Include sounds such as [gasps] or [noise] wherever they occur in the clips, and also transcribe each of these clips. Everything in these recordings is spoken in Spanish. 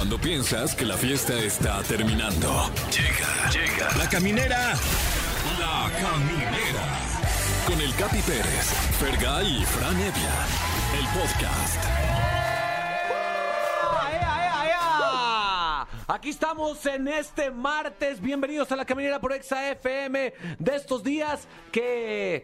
Cuando piensas que la fiesta está terminando. Llega, llega. La caminera. La caminera. Con el Capi Pérez, Fergay y Fran Evia. El podcast. Aquí estamos en este martes. Bienvenidos a la caminera por Exa FM de estos días que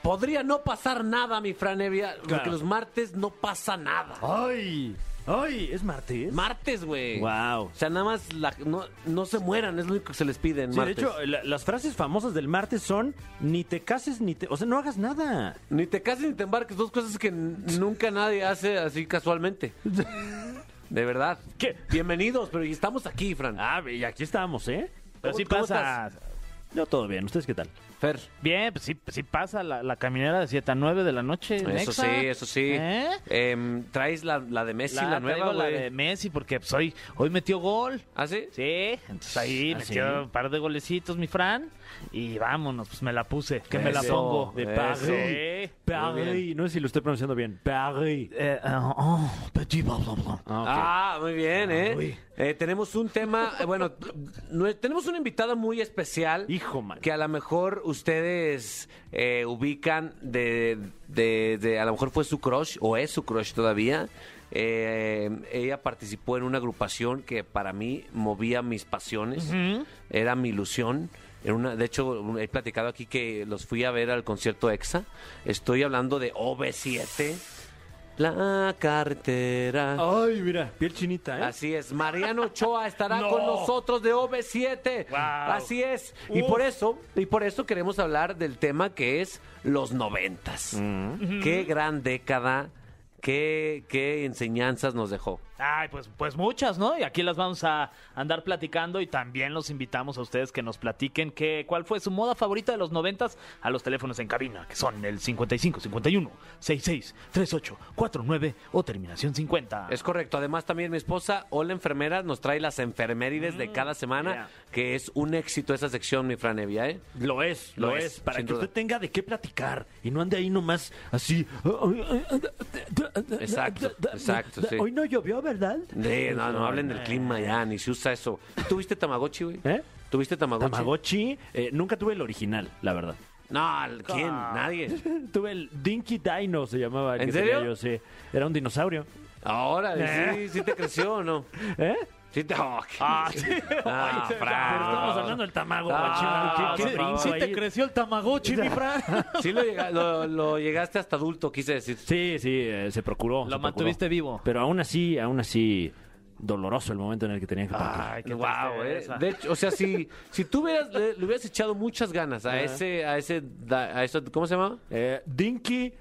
podría no pasar nada, mi Franevia, porque Claro. los martes no pasa nada. ¡Ay! ¡Ay! ¿Es martes? Martes, güey. Wow. O sea, nada más la- no, no se mueran, es lo único que se les pide en Sí, de martes. hecho, la- las frases famosas del martes son ni te cases ni te... O sea, no hagas nada. Ni te cases ni te embarques, dos cosas que n- nunca nadie hace así casualmente. [laughs] De verdad. ¿Qué? Bienvenidos, pero estamos aquí, Fran. Ah, y aquí estamos, ¿eh? Pero ¿Cómo- sí cómo pasa. Yo todo bien. ¿Ustedes qué tal? Fer. Bien, pues sí, sí pasa la, la caminera de 7 a 9 de la noche. Eso sí, eso sí. ¿Eh? Em, ¿Traes la, la de Messi, la, nueva, traigo la de Messi porque pues, hoy, hoy metió gol. ¿Ah, sí? Sí, entonces ahí ¿Ah, metió sí? un par de golecitos mi Fran y vámonos, pues me la puse, que me la Eso, pongo. de Paris. Paris. No sé si lo estoy pronunciando bien. Paris. Eh, ah, oh, petit bla, bla, bla. Ah, muy bien, ¿eh? uy. Eh, tenemos un tema, eh, bueno, no- tenemos una invitada muy especial. Hijo, man. Que a lo mejor ustedes eh, ubican de, de- de- a lo mejor fue su crush o es su crush todavía. Eh, ella participó en una agrupación que para mí movía mis pasiones, era mi ilusión. Una, de hecho, he platicado aquí que los fui a ver al concierto EXA. Estoy hablando de OV7, la carretera. Ay, mira, piel chinita, ¿eh? Así es, Mariano Ochoa estará [laughs] No. con nosotros de OV7. Wow. Así es. Y por eso, y por eso queremos hablar del tema que es los noventas. Qué gran década, qué, qué enseñanzas nos dejó. Ay, pues, pues muchas, ¿no? Y aquí las vamos a andar platicando y también los invitamos a ustedes que nos platiquen que, cuál fue su moda favorita de los noventas a los teléfonos en cabina, que son el 55 51 66 38 49 o terminación 50. Es correcto. Además, también mi esposa, Hola Enfermera, nos trae las enfermerides de cada semana, yeah. que es un éxito esa sección, mi Fran Evia, ¿eh? Lo es, lo, Lo es, es, para que duda. usted tenga de qué platicar y no ande ahí nomás así. Exacto, exacto, sí. Hoy no llovió, ¿verdad? Sí, no, no hablen del clima ya, ni se usa eso. ¿Tuviste Tamagotchi, güey? ¿Eh? ¿Tuviste Tamagotchi? Tamagotchi, eh, nunca tuve el original, la verdad. No, ¿quién? Ah. Nadie. [laughs] tuve el Dinky Dino, se llamaba. el ¿En que serio? Yo, sí. Era un dinosaurio. Ahora, sí, sí te creció o no. [laughs] ¿Eh? Sí te... oh, qué- Ah, sí. Ah, Pero [laughs] Fran. estamos hablando del Tamagotchi. Ah, ¿Qué, favor. ahí? creció el Tamagotchi, mi Fran. [laughs] Sí lo, llega- lo- lo llegaste hasta adulto, quise decir. Sí, sí, eh, se procuró. Lo se mantuviste procuró. vivo. Pero aún así, aún así, doloroso el momento en el que tenía que partir. Ay, qué Wow, eh. De hecho, o sea, si, si tú hubieras, le, le hubieras echado muchas ganas a ese, a ese, a eso, ¿cómo se llama? Eh, Dinky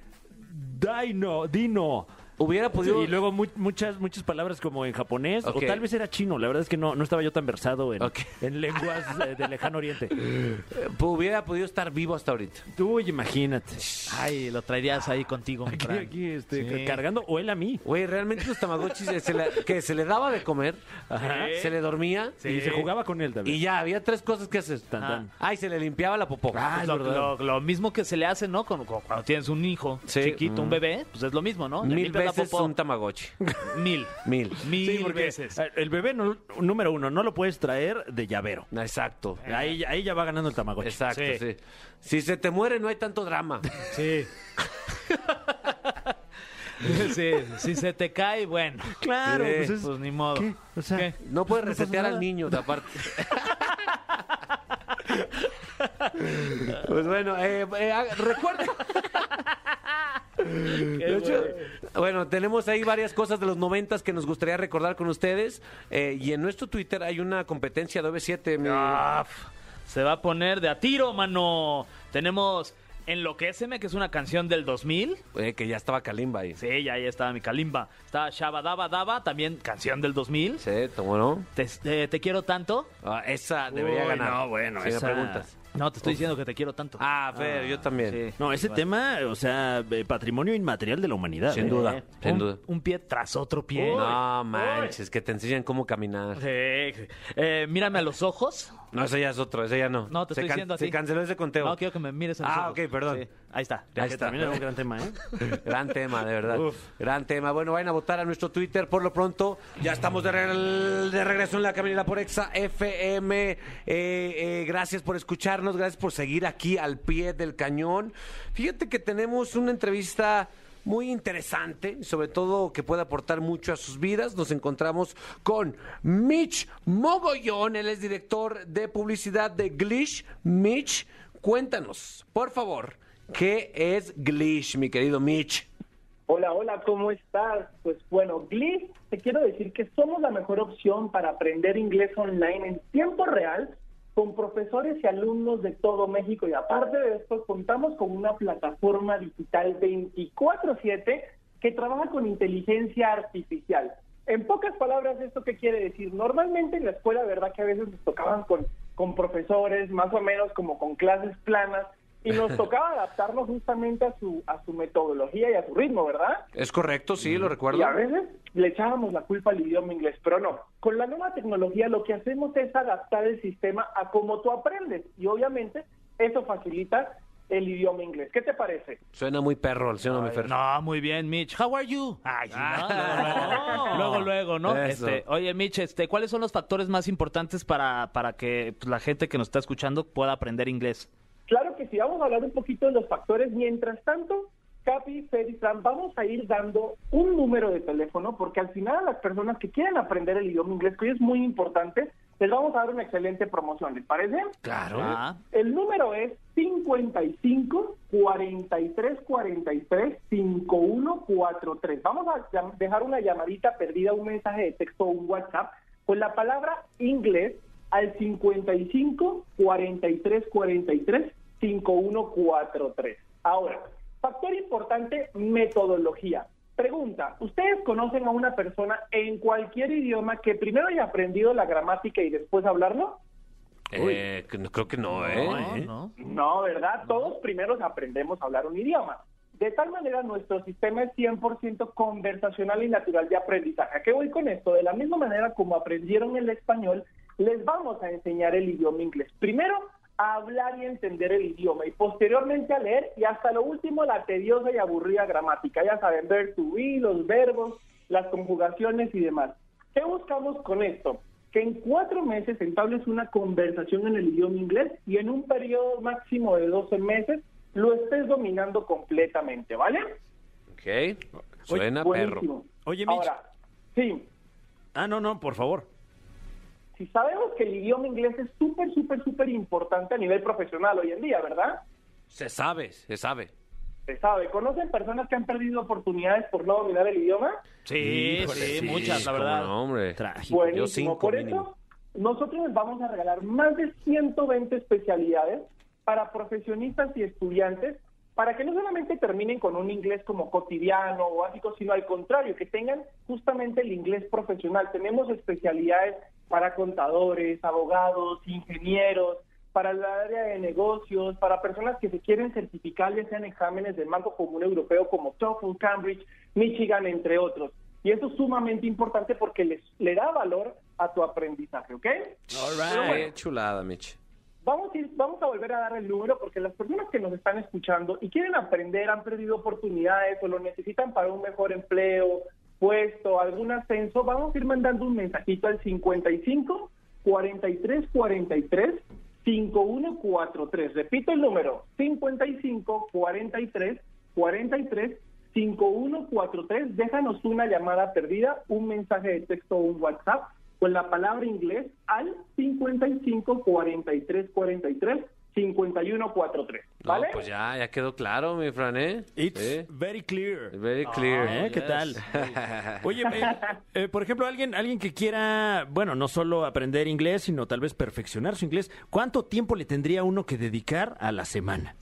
Dino, Dino. Hubiera podido, y luego mu- muchas muchas palabras como en japonés Ok. o tal vez era chino. La verdad es que no, no estaba yo tan versado en, Ok. en lenguas eh, del lejano oriente. [laughs] eh, hubiera podido estar vivo hasta ahorita. Uy, imagínate. Ay, lo traerías ahí contigo, mi Aquí, Fran. aquí, este, Sí. cargando o él a mí. Güey, realmente los tamagotchis eh, se le- que se le daba de comer, Ajá. se le dormía Sí. Y se jugaba con él también. y ya, había tres cosas que hacer. Tan, tan. Ay, se le limpiaba la popó. Ah, Pues es lo, verdad. lo- lo mismo que se le hace, ¿no? Con- con- cuando tienes un hijo Sí. chiquito, un Mm. bebé, pues es lo mismo, ¿no? Le Mil limpias la popó. un tamagotchi. [laughs] Mil. Mil. Mil Sí, porque veces. eh, el bebé, no- número uno, no lo puedes traer de llavero. Exacto. Ahí, ahí ya va ganando el Tamagotchi. Exacto, Sí. sí. Si se te muere no hay tanto drama. [laughs] Sí. [laughs] sí, si se te cae, bueno. Claro, Sí. pues es- Pues ni modo. ¿Qué? O sea, ¿Qué? No puedes pasa resetear al niño, de aparte. [laughs] pues bueno, eh, eh, ah, recuerden. [laughs] De hecho, bueno, tenemos ahí varias cosas de los noventas que nos gustaría recordar con ustedes. eh, y en nuestro Twitter hay una competencia de OV7. mi- Ah, se va a poner de a tiro, mano. Tenemos Enloquéceme, que es una canción del 2000. eh, que ya estaba Kalimba ahí. Sí, ya ahí estaba mi calimba. Está Shaba Daba Daba, también canción del 2000. Sí, ¿cómo no? Te, te- te quiero tanto. Ah, esa debería Uy, ganar. no, bueno, si esa- me preguntas. No, te estoy diciendo que te quiero tanto. Ah, Fer, yo también. Sí. No, ese tema, o sea, eh, patrimonio inmaterial de la humanidad. Sin ¿eh? duda, sin un, duda. un pie tras otro pie. No manches, que te enseñan cómo caminar. Sí. Eh, mírame a los ojos. No, ese ya es otro, ese ya no. No, te Se estoy can- diciendo a Se ti. canceló ese conteo. No, quiero que me mires a los Ah, ojos. ok, perdón. Sí. Ahí está. Ahí que está. también era un gran tema, ¿eh? [laughs] Gran tema, de verdad. Uf. Gran tema. Bueno, vayan a votar a nuestro Twitter por lo pronto. Ya estamos de regreso en la caminera por Exa FM. Eh, eh, gracias por escucharnos, gracias por seguir aquí al pie del cañón. Fíjate que tenemos una entrevista muy interesante, sobre todo que puede aportar mucho a sus vidas. Nos encontramos con Mitch Mogollón, él es director de publicidad de Glish. Mitch, cuéntanos, por favor, ¿qué es Glish, mi querido Mitch? Hola, hola, ¿cómo estás? Pues bueno, Gliss, te quiero decir que somos la mejor opción para aprender inglés online en tiempo real con profesores y alumnos de todo México y aparte de esto contamos con una plataforma digital 24/7 que trabaja con inteligencia artificial. En pocas palabras, ¿esto qué quiere decir? Normalmente en la escuela, ¿verdad? Que a veces nos tocaban con, con profesores más o menos como con clases planas y nos tocaba adaptarnos justamente a su, a su metodología y a su ritmo, ¿verdad? Es correcto, sí, lo recuerdo. Y a veces le echábamos la culpa al idioma inglés, pero no. Con la nueva tecnología lo que hacemos es adaptar el sistema a cómo tú aprendes y obviamente eso facilita el idioma inglés. ¿Qué te parece? Suena muy perro, ¿sí o no, mi Fer? No, muy bien, Mitch. How are you? Ay. Ah. Luego, luego, luego, ¿no? Este, oye, Mitch, este, ¿cuáles son los factores más importantes para, para que pues, la gente que nos está escuchando pueda aprender inglés? Claro que sí, vamos a hablar un poquito de los factores. Mientras tanto, Capi, Fer y Fran, vamos a ir dando un número de teléfono porque al final a las personas que quieren aprender el idioma inglés, que hoy es muy importante, les vamos a dar una excelente promoción, ¿les parece? Claro. Ah, El número es 55 43 43 5143. Vamos a dejar una llamadita perdida, un mensaje de texto o un WhatsApp con la palabra inglés al 55 43 43 5143. Ahora, factor importante, metodología. Pregunta, ¿ustedes conocen a una persona en cualquier idioma que primero haya aprendido la gramática y después hablarlo? Eh, no- creo que no, ¿eh? no, ¿eh? no. No, ¿verdad? Todos primero aprendemos a hablar un idioma. De tal manera, nuestro sistema es 100% conversacional y natural de aprendizaje. ¿A qué voy con esto? De la misma manera como aprendieron el español, les vamos a enseñar el idioma inglés. Primero, a hablar y entender el idioma y posteriormente a leer y hasta lo último, la tediosa y aburrida gramática. Ya saben, ver to be, los verbos, las conjugaciones y demás. ¿Qué buscamos con esto? Que en cuatro meses entables una conversación en el idioma inglés y en un periodo máximo de 12 meses lo estés dominando completamente, ¿vale? Ok. Suena perro. Buenísimo. Oye, Mitch. Ahora, sí, Ah, no, no, por favor. Si sabemos que el idioma inglés es súper, súper, súper importante a nivel profesional hoy en día, ¿verdad? Se sabe, se sabe. Se sabe. ¿Conocen personas que han perdido oportunidades por no dominar el idioma? Sí, Híjole, sí, sí, muchas, la verdad. no, hombre. Trágico. Buenísimo. yo cinco Por mínimo. eso, nosotros les vamos a regalar más de 120 especialidades para profesionistas y estudiantes para que no solamente terminen con un inglés como cotidiano o básico, sino al contrario, que tengan justamente el inglés profesional. Tenemos especialidades para contadores, abogados, ingenieros, para el área de negocios, para personas que se quieren certificar, ya sean exámenes del Banco Común Europeo como TOEFL, Cambridge, Michigan, entre otros. Y eso es sumamente importante porque les, le da valor a tu aprendizaje, ¿ok? All Pero bueno, chulada, Mitch. Vamos a, ir- vamos a volver a dar el número porque las personas que nos están escuchando y quieren aprender, han perdido oportunidades o lo necesitan para un mejor empleo, puesto, algún ascenso, vamos a ir mandando un mensajito al 55 43 43 5143. Repito el número, 55 43 43 5143. Déjanos una llamada perdida, un mensaje de texto o un WhatsApp con la palabra inglés al 55 43 43 51 43. No, ¿Vale? pues ya, ya quedó claro, mi Fran, ¿eh? It's Sí. very clear. Very clear. ¿Eh? ¿Qué tal? [laughs] Oye, eh, [laughs] eh, por ejemplo, alguien, alguien que quiera, bueno, no solo aprender inglés, sino tal vez perfeccionar su inglés, ¿cuánto tiempo le tendría uno que dedicar a la semana?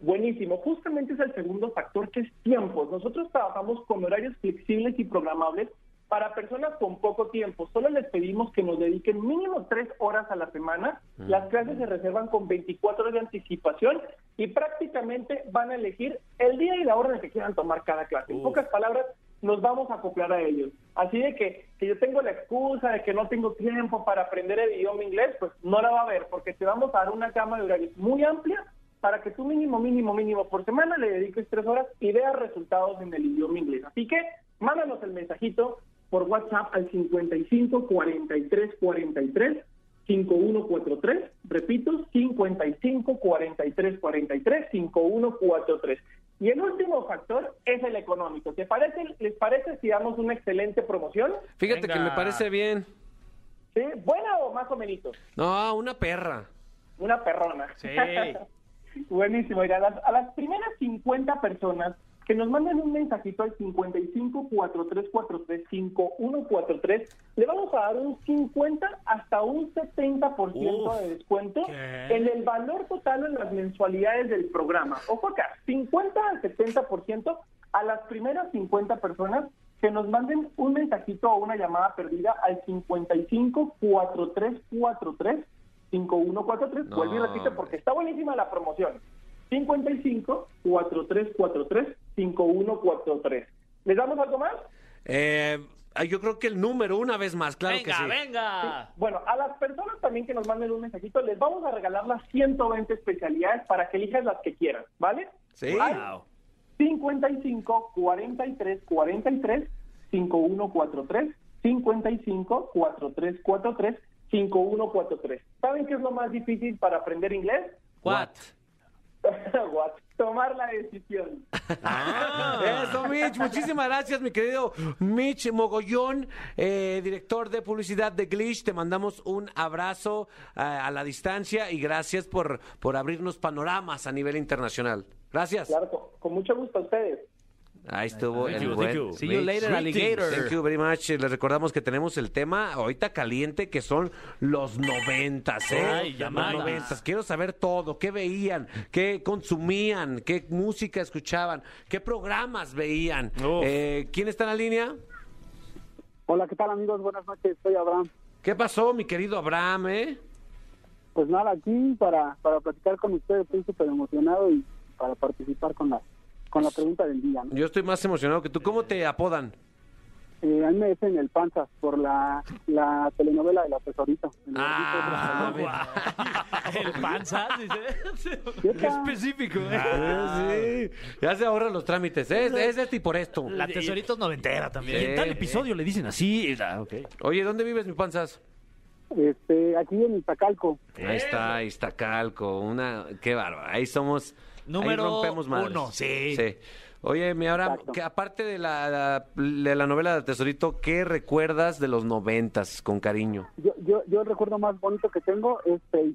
Buenísimo. Justamente es el segundo factor que es tiempo. Nosotros trabajamos con horarios flexibles y programables para personas con poco tiempo. Solo les pedimos que nos dediquen mínimo tres horas a la semana. Las clases se reservan con 24 horas de anticipación y prácticamente van a elegir el día y la hora en que quieran tomar cada clase. En pocas palabras, nos vamos a acoplar a ellos. Así de que, que yo tengo la excusa de que no tengo tiempo para aprender el idioma inglés, pues no la va a haber, porque te vamos a dar una gama de horarios muy amplia para que tú mínimo, mínimo, mínimo por semana le dediques tres horas y veas resultados en el idioma inglés. Así que mándanos el mensajito por WhatsApp al 55 43 43 5143. Repito, 55 43 43 5143. Y el último factor es el económico. ¿Te parece, ¿Les parece si damos una excelente promoción? Fíjate Venga. que me parece bien. ¿Sí? ¿Buena o más o menos? No, una perra. Una perrona. Sí. [laughs] Buenísimo. Mira, a las, a las primeras 50 personas que nos manden un mensajito al 55 4343 5143, le vamos a dar un 50 hasta un 70% Uf, de descuento ¿qué? en el valor total en las mensualidades del programa. Ojo acá, 50 al 70% a las primeras 50 personas que nos manden un mensajito o una llamada perdida al 55 4343 5143. No, Vuelvo y repito porque está buenísima la promoción. 55 4343 5143. ¿Les damos algo más? Eh, yo creo que el número, una vez más, claro venga, que sí. venga. Bueno, a las personas también que nos manden un mensajito, les vamos a regalar las 120 especialidades para que elijas las que quieran, ¿vale? Sí. Wow. 55 43 43 5143 55 43 43 5143. ¿Saben qué es lo más difícil para aprender inglés? What? What? [laughs] Tomar la decisión. Eso, Mitch. Muchísimas gracias, mi querido Mitch Mogollón, eh, director de publicidad de Glitch. Te mandamos un abrazo eh, a la distancia y gracias por, por abrirnos panoramas a nivel internacional. Gracias. Claro, con, con mucho gusto a ustedes. Ahí estuvo Thank el you, buen thank you. See you later, alligator. Thank you very much. Les recordamos que tenemos el tema ahorita caliente que son los noventas, ¿eh? Ay, los llamadas. noventas. Quiero saber todo. ¿Qué veían? ¿Qué consumían? ¿Qué música escuchaban? ¿Qué programas veían? Eh, ¿Quién está en la línea? Hola, ¿qué tal amigos? Buenas noches, soy Abraham. ¿Qué pasó, mi querido Abraham, eh? Pues nada, aquí para, para platicar con ustedes, estoy súper emocionado y para participar con la, con la pregunta del día. ¿no? Yo estoy más emocionado que tú. ¿Cómo te apodan? Eh, a mí me dicen el Panzas por la, la telenovela de la tesorita. El Ah, [laughs] El panza, dice. ¿Qué específico, ¿eh? Ah, sí. Ya se ahorran los trámites. Es, es de este y por esto. La tesoritos noventera Y también. en tal episodio le dicen así. Ah. Oye, ¿dónde vives, mi panzas? Este, aquí en Iztacalco. Ahí está, Iztacalco, una, qué bárbaro, ahí somos, Número ahí rompemos madres. uno, sí. Oye, mi Exacto. que aparte de la, la- de la novela de Tesorito, ¿qué recuerdas de los noventas con cariño? Yo, yo, yo el recuerdo más bonito que tengo es Faye.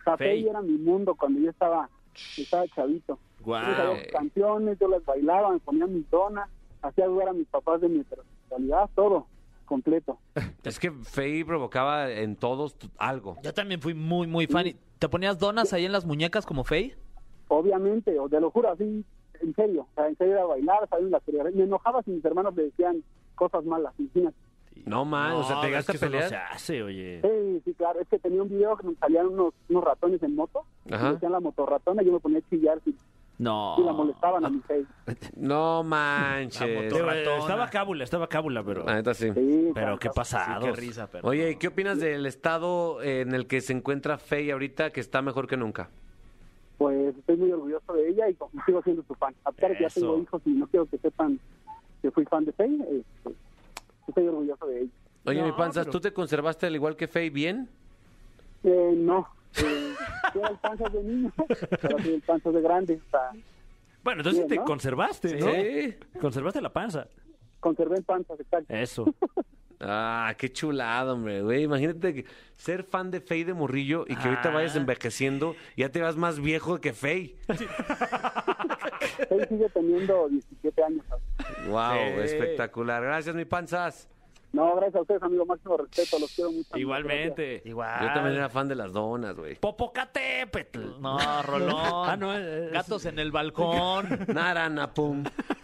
O sea. Faye era mi mundo cuando yo estaba, estaba chavito. Guau. Yo canciones, yo las bailaba, me ponía mis donas, hacía dudar a mis papás de mi heterosexualidad, todo completo. [laughs] Es que Faye provocaba en todos algo. Yo también fui muy, muy fan. ¿Y ¿Te ponías donas ahí en las muñecas como Faye? Obviamente, o te lo juro, así, en serio, o sea, en serio era bailar, salir en la coreografía. Me enojaba si mis hermanos le decían cosas malas, imagínate. No, man, o sea, No, te es llegaste que eso no pelear. se hace, oye. Sí, sí, claro, es que tenía un video que me salían unos, unos ratones en moto, Ajá. me decían la motorratona y yo me ponía a chillar si, No. si la molestaban a mi Faye. [laughs] No La manches. Estaba cábula, estaba cábula, pero. La neta sí. Sí, Pero qué pasado. Qué risa, pero. Oye, ¿y qué opinas del estado en el que se encuentra Faye ahorita, que está mejor que nunca? Pues estoy muy orgulloso de ella y sigo siendo su fan. A pesar de que ya tengo hijos y no quiero que sepan que fui fan de Faye, eh, pues, estoy orgulloso de ella. Oye, No, mi panzas, pero- ¿tú te conservaste al igual que Faye bien? Eh, no, eh, yo era el panzas de niño, pero soy el panzas de grande. O sea, Bueno, entonces Bien, te ¿no? conservaste, ¿no? Sí. Conservaste la panza. conservé el panzas, exacto. Eso. [laughs] Ah, qué chulado, hombre, güey. Imagínate que ser fan de Faye de Morrillo y que ahorita Ah. vayas envejeciendo, ya te vas más viejo que Faye. [laughs] Faye sigue teniendo 17 años. ¿sabes? Wow, Sí. espectacular. Gracias, mi panzas. No, gracias a ustedes, amigo. Máximo respeto, los quiero mucho. gracias. Igualmente. Igual. Yo también era fan de las donas, güey. Popocatépetl. No, [laughs] Rolón. Ah, no, es- Gatos en el balcón. Narana, [laughs]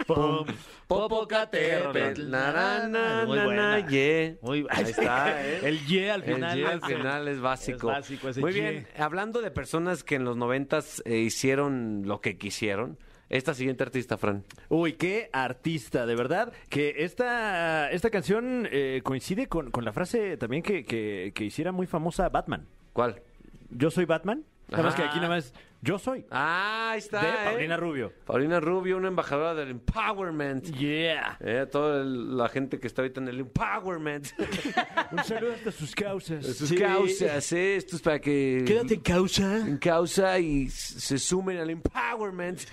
pum. Popocatépetl, narana, Muy buena. ye. Muy Ahí [laughs] está, ¿eh? El Y al El final. ye al final es básico. Es básico ese Muy ye. bien, hablando de personas que en los noventas eh, hicieron lo que quisieron, esta siguiente artista, Fran. Uy, qué artista, de verdad. Que esta, esta canción eh, coincide con, con la frase también que, que, que hiciera muy famosa Batman. ¿Cuál? Yo soy Batman. Nada más que aquí nada más yo soy. Ah, ahí está. de ¿eh? Paulina Rubio. Paulina Rubio, una embajadora del empowerment. Yeah. Eh, toda el- la gente que está ahorita en el empowerment. [laughs] Un saludo hasta sus causas. Sus causas, ¿eh? Esto es para que... Quédate en causa. en causa y se sumen al empowerment. [laughs]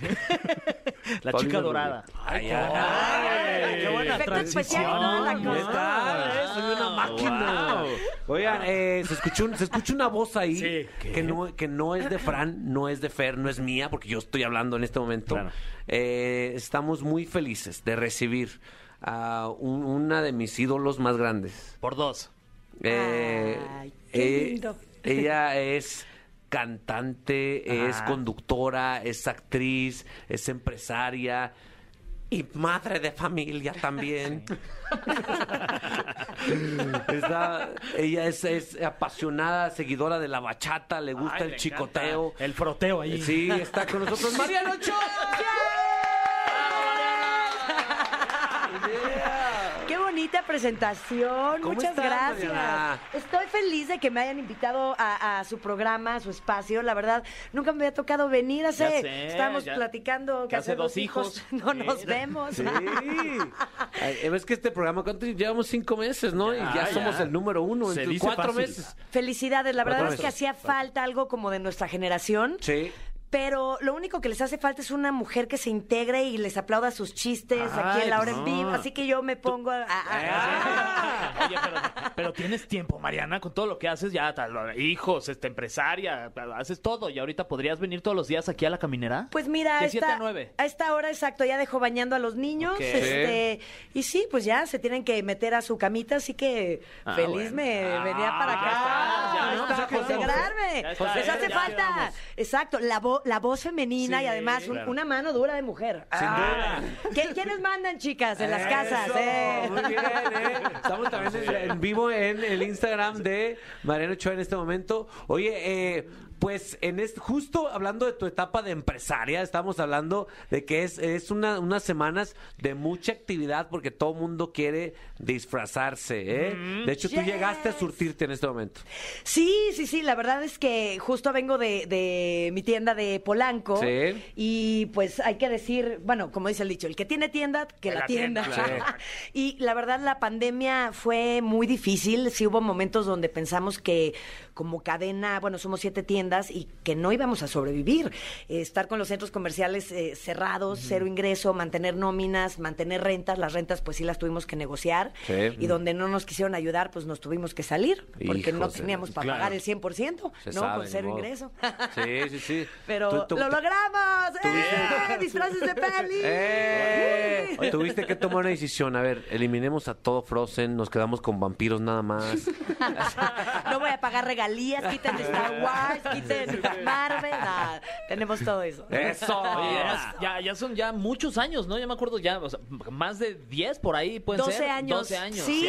La Paulina chica Rubio. dorada. Ay, ay, qué buena transición. especial, ¿no? La ¿Qué cosa. tal? eh? Soy una máquina. Oigan, eh, se, escuchó, un- se escucha una voz ahí Sí. que, no, que no es de Fran, no es de Fer, no es mía, porque yo estoy hablando en este momento. Claro. Eh, estamos muy felices de recibir a un- una de mis ídolos más grandes. Por dos. Eh, Ay, qué eh, lindo. ella [laughs] es cantante, es conductora, es actriz, es empresaria y madre de familia también. [laughs] [laughs] Está- ella es, es apasionada, seguidora de la bachata, le gusta Ay, el chicoteo. encanta. El froteo ahí. Sí, está con nosotros [laughs] Mariano Ochoa. Yeah. Qué bonita presentación. ¿Cómo Muchas estás, gracias. Mariana? Estoy feliz de que me hayan invitado a, a su programa, a su espacio. La verdad, nunca me había tocado venir. Hace, Ya sé, estábamos ya- platicando que que hace hace dos dos hijos, hijos. [laughs] no Sí. nos vemos. Sí. [laughs] Ay, Es que este programa, ¿cuánto llevamos? Cinco meses, ¿no? y ya Ya, somos el número uno. Dice cuatro fácil. meses. Felicidades, la verdad Cuatro es que meses. hacía falta algo como de nuestra generación. Sí. Pero lo único que les hace falta es una mujer que se integre y les aplauda sus chistes aquí en la hora pues en vivo. Así que yo me pongo a... a- a- Oye, pero, pero tienes tiempo, Mariana, con todo lo que haces, ya, hijos, este, empresaria, haces todo. Y ahorita podrías venir todos los días aquí a la caminera. Pues mira, De esta, a esta hora exacto, ya dejo bañando a los niños. Este, y sí, pues ya se tienen que meter a su camita, así que Ah, feliz bueno. me venía para ya acá. está, ya ¿no? está. Ya Les ya, hace ya falta, exacto, la, vo- la voz femenina y además un- claro. una mano dura de mujer. Sin Ah. duda. ¿Qué- ¿Quiénes mandan, chicas, en las casas? Eso, eh? Muy bien, ¿eh? Estamos también en, en vivo en el Instagram de Mariano Ochoa en este momento. Oye, eh, pues en este, justo hablando de tu etapa de empresaria, estamos hablando de que es, es una, unas semanas de mucha actividad porque todo mundo quiere disfrazarse. ¿eh? De hecho, tú llegaste a surtirte en este momento. Sí, sí, sí, la verdad es que justo vengo de, de mi tienda de Polanco Sí. y pues hay que decir, bueno, como dice el dicho, el que tiene tienda, que la, la tienda. tienda, claro. [laughs] y la verdad la pandemia fue muy difícil, sí hubo momentos donde pensamos que como cadena, bueno, somos siete tiendas y que no íbamos a sobrevivir. Eh, estar con los centros comerciales eh, cerrados, cero ingreso, mantener nóminas, mantener rentas, las rentas pues sí las tuvimos que negociar Sí. y donde no nos quisieron ayudar pues nos tuvimos que salir porque no teníamos para claro. pagar el 100%, Se ¿no? sabe, con cero ingreso. Sí, sí, sí. [laughs] Pero Tú- tú- lo logramos. ¡Eh! [laughs] ¡Disfraces de peli! [laughs] ¡Eh! Tuviste que tomar una decisión. A ver, eliminemos a todo Frozen, nos quedamos con vampiros nada más. No voy a pagar regalías, quiten [laughs] Star Wars, quiten Marvel. Tenemos todo eso. ¡Eso! Oye, ya, ya son ya muchos años, ¿no? Ya me acuerdo ya, o sea, más de 10 por ahí pueden 12 ser. años. 12 años. Sí,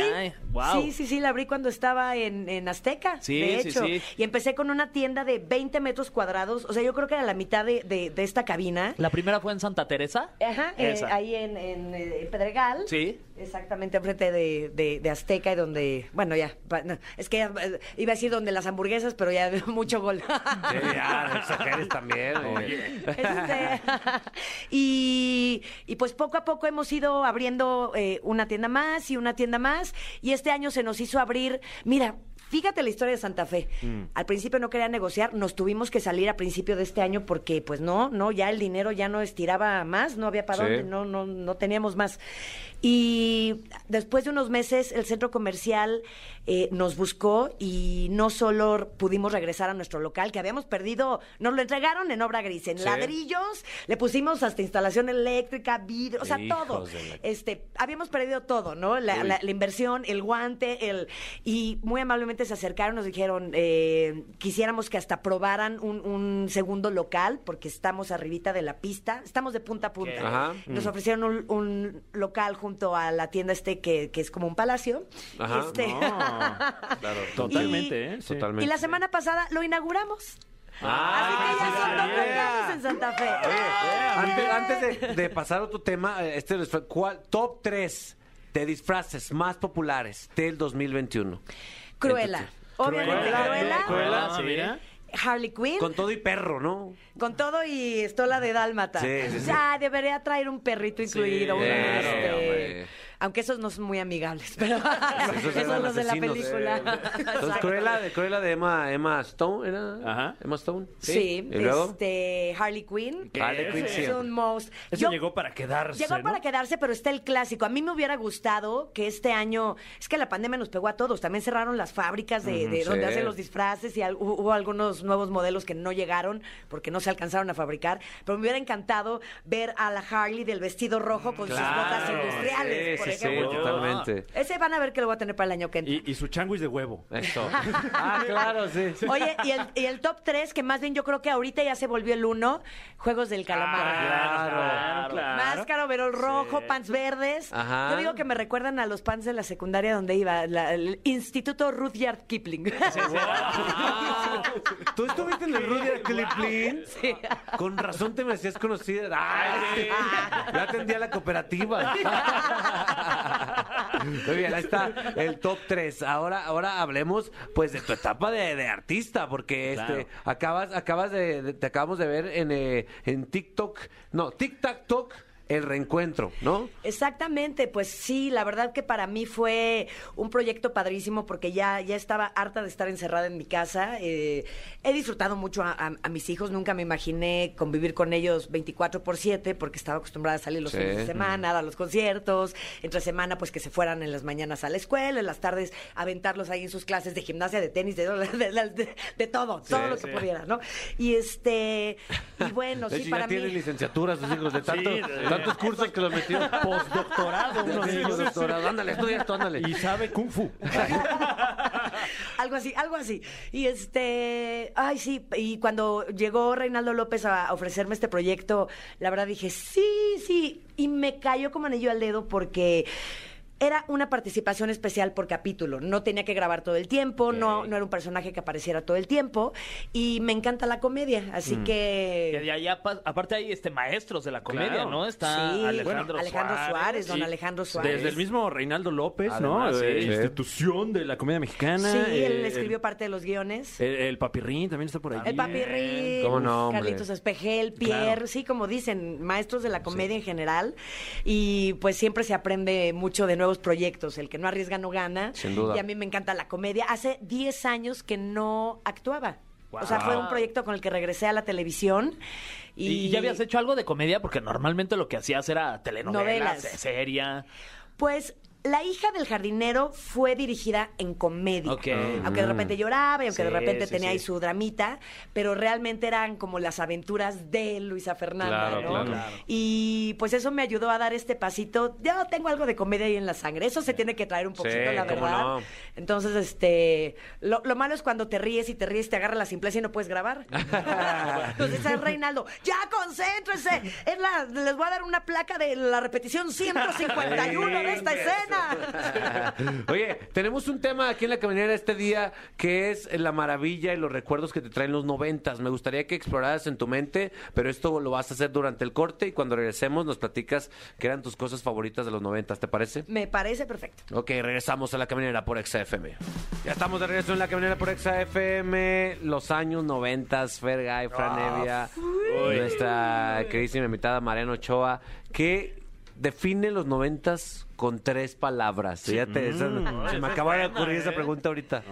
wow. sí, sí, sí, la abrí cuando estaba en, en Azteca, Sí, de sí, hecho. sí. Y empecé con una tienda de 20 metros cuadrados, o sea, yo creo que era la mitad de, de- de esta cabina. La primera fue en Santa Teresa. Ajá, eh, ahí en, en, eh, Pedregal. Sí. Exactamente enfrente de, de, de Azteca y donde, bueno, ya, no, es que ya, eh, iba a decir donde las hamburguesas, pero ya mucho gol. Sí, ya, [laughs] también. oye. [laughs] Este, [laughs] y, y pues poco a poco hemos ido abriendo eh, una tienda más y una tienda más. Y este año se nos hizo abrir, mira. Fíjate la historia de Santa Fe. Al principio no quería negociar, nos tuvimos que salir a principio de este año porque, pues no, no, ya el dinero ya no estiraba más, no había para Sí. dónde, no, no, no teníamos más. Y después de unos meses, el centro comercial eh, nos buscó y no solo pudimos regresar a nuestro local, que habíamos perdido, nos lo entregaron en obra gris, en Sí. ladrillos, le pusimos hasta instalación eléctrica, vidrio, o sea, Hijos todo. la- Este, habíamos perdido todo, ¿no? La, la- la inversión, el guante, el y muy amablemente se acercaron, nos dijeron, eh, quisiéramos que hasta probaran un, un segundo local, porque estamos arribita de la pista, estamos de punta a punta. Ajá. Nos ofrecieron un, un local junto a la tienda este que, que es como un palacio. Ajá. Este, [laughs] [laughs] Claro, Totalmente, ¿eh? Sí. Totalmente. y la semana pasada lo inauguramos. Ah, Así que ya son dos locales en Santa Fe. Antes, antes de, de pasar a otro tema, eh, este ¿cuál- top 3 de disfraces más populares del 2021. Cruella. Entonces, Obviamente, Cruella. Cruella. Cruella, Ah, sí. mira. Harley Quinn. Con todo y perro, ¿no? Con todo y estola de dálmata. Sí, sí, sí. Ya, debería traer un perrito incluido. un, claro, este. Aunque esos no son muy amigables, [laughs] pero Esos son los de la película. Entonces. Cruella de, Cruella de Emma, Emma Stone, ¿era? Ajá. Emma Stone. Sí, ¿Y luego? este, Harley Quinn. Harley Quinn, es sí. un most. Eso Yo- llegó para quedarse. Llegó ¿no? para quedarse, pero está el clásico. A mí me hubiera gustado que este año, es que la pandemia nos pegó a todos. También cerraron las fábricas de, donde sí. hacen los disfraces y al- hubo algunos nuevos modelos que no llegaron porque no se alcanzaron a fabricar. Pero me hubiera encantado ver a la Harley del vestido rojo con sus botas industriales, sí, por sí, sí, totalmente. Ese van a ver que lo voy a tener para el año que entra. Y, y su changuis de huevo. Eso. [laughs] Ah, claro, sí. sí. Oye, y el, y el top 3, que más bien yo creo que ahorita ya se volvió el 1, Juegos del Calamar. Claro. claro. Máscara, overol rojo, pants verdes. Ajá. Yo digo que me recuerdan a los pants de la secundaria donde iba, la- el Instituto Rudyard Kipling. [laughs] ¿Tú estuviste en el Rudyard Kipling? Sí. Con razón te me hacías conocida. ¡Ay! Yo atendía la cooperativa. [laughs] [laughs] Muy bien, ahí está el top 3. Ahora, ahora hablemos pues de tu etapa de, de artista, porque Claro. este acabas, acabas de, de- te acabamos de ver en, eh, en TikTok, no, Tic Tac Toc, el reencuentro, ¿no? Exactamente, pues sí, la verdad que para mí fue un proyecto padrísimo porque ya, ya estaba harta de estar encerrada en mi casa. Eh, he disfrutado mucho a, a- a mis hijos, nunca me imaginé convivir con ellos 24 por 7 porque estaba acostumbrada a salir los Sí. fines de semana, a dar los conciertos, entre semana pues que se fueran en las mañanas a la escuela, en las tardes aventarlos ahí en sus clases de gimnasia, de tenis, de, [laughs] de- de- de todo, todo lo que pudiera, ¿no? Y este, y bueno, De sí, hecho, para ya mí... tienen licenciatura sus hijos de, tanto- tantos cursos que los metieron. Postdoctorado, uno de Sí, ellos. doctorado. Ándale, estudia esto, ándale. Y sabe Kung Fu. [laughs] algo así, algo así. Y este, ay sí, y cuando llegó Reinaldo López a ofrecerme este proyecto, la verdad dije, sí, sí, y me cayó como anillo al dedo porque era una participación especial por capítulo. No tenía que grabar todo el tiempo, no, no era un personaje que apareciera todo el tiempo. Y me encanta la comedia, así Que que. de allá, pa- aparte hay este maestros de la comedia, Claro. ¿no? Está Sí, Alejandro, Alejandro Suárez, don Sí. Alejandro Suárez. Desde el mismo Reinaldo López, Además, ¿no? sí. Eh, Sí. Institución de la comedia mexicana. Sí, eh, él escribió parte de los guiones. El, el papirrín también está por ahí. El Papirrín, ¿Cómo no, hombre? Carlitos Espejel, Pierre, Claro. sí, como dicen, maestros de la comedia en general. Y pues siempre se aprende mucho de nuevos proyectos. El que no arriesga no gana. Sin duda. Y a mí me encanta la comedia. Hace 10 años que no actuaba. O sea, fue un proyecto con el que regresé a la televisión. Y, ¿Y ya habías hecho algo de comedia? Porque normalmente lo que hacías era telenovelas, Novelas. seria. Pues la hija del jardinero fue dirigida en comedia. Ok. Aunque de repente lloraba y aunque de repente sí, tenía sí. ahí su dramita, pero realmente eran como las aventuras de Luisa Fernanda, Claro, ¿no? claro. Claro. Y pues eso me ayudó a dar este pasito. Yo tengo algo de comedia ahí en la sangre. Eso se tiene que traer un poquito, Sí, la cómo verdad. no. Entonces, este, lo, lo malo es cuando te ríes y te ríes, te agarra la simpleza y no puedes grabar. [laughs] Entonces, es Reinaldo, ya concéntrese. Es la, les voy a dar una placa de la repetición [laughs] 151 de esta escena. [laughs] Oye, tenemos un tema aquí en la caminera este día que es la maravilla y los recuerdos que te traen los noventas. Me gustaría que exploraras en tu mente, pero esto lo vas a hacer durante el corte y cuando regresemos nos platicas qué eran tus cosas favoritas de los noventas, ¿te parece? Me parece perfecto. Ok, regresamos a la caminera por XFM. Ya estamos de regreso en la caminera por XFM. Los años noventas, Fergay, Fran Evia, nuestra queridísima invitada Mariana Ochoa, que define los noventas con tres palabras. Ya te- esa- se me acaba de ocurrir esa pregunta ahorita.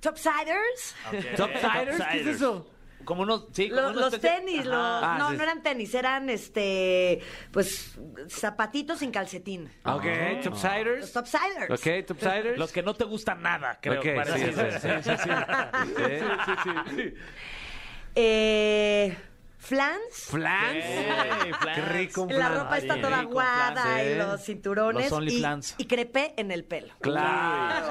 Topsiders, ¿Topsiders? ¿Qué es eso? Como unos, sí, como lo- una los tenis, los- Ah, no, sí. no eran tenis, eran este, pues, zapatitos sin calcetín. Ok, Los Topsiders. topsiders. Ok, Topsiders. Los que no te gustan nada, creo. Ok, parece. sí, sí, sí, sí, sí. [laughs] Eh, flans. Flans. Flans. Qué rico un La ropa está Ay, toda aguada flans, y ¿eh? los cinturones. Los only y, flans. y crepé en el pelo. Claro.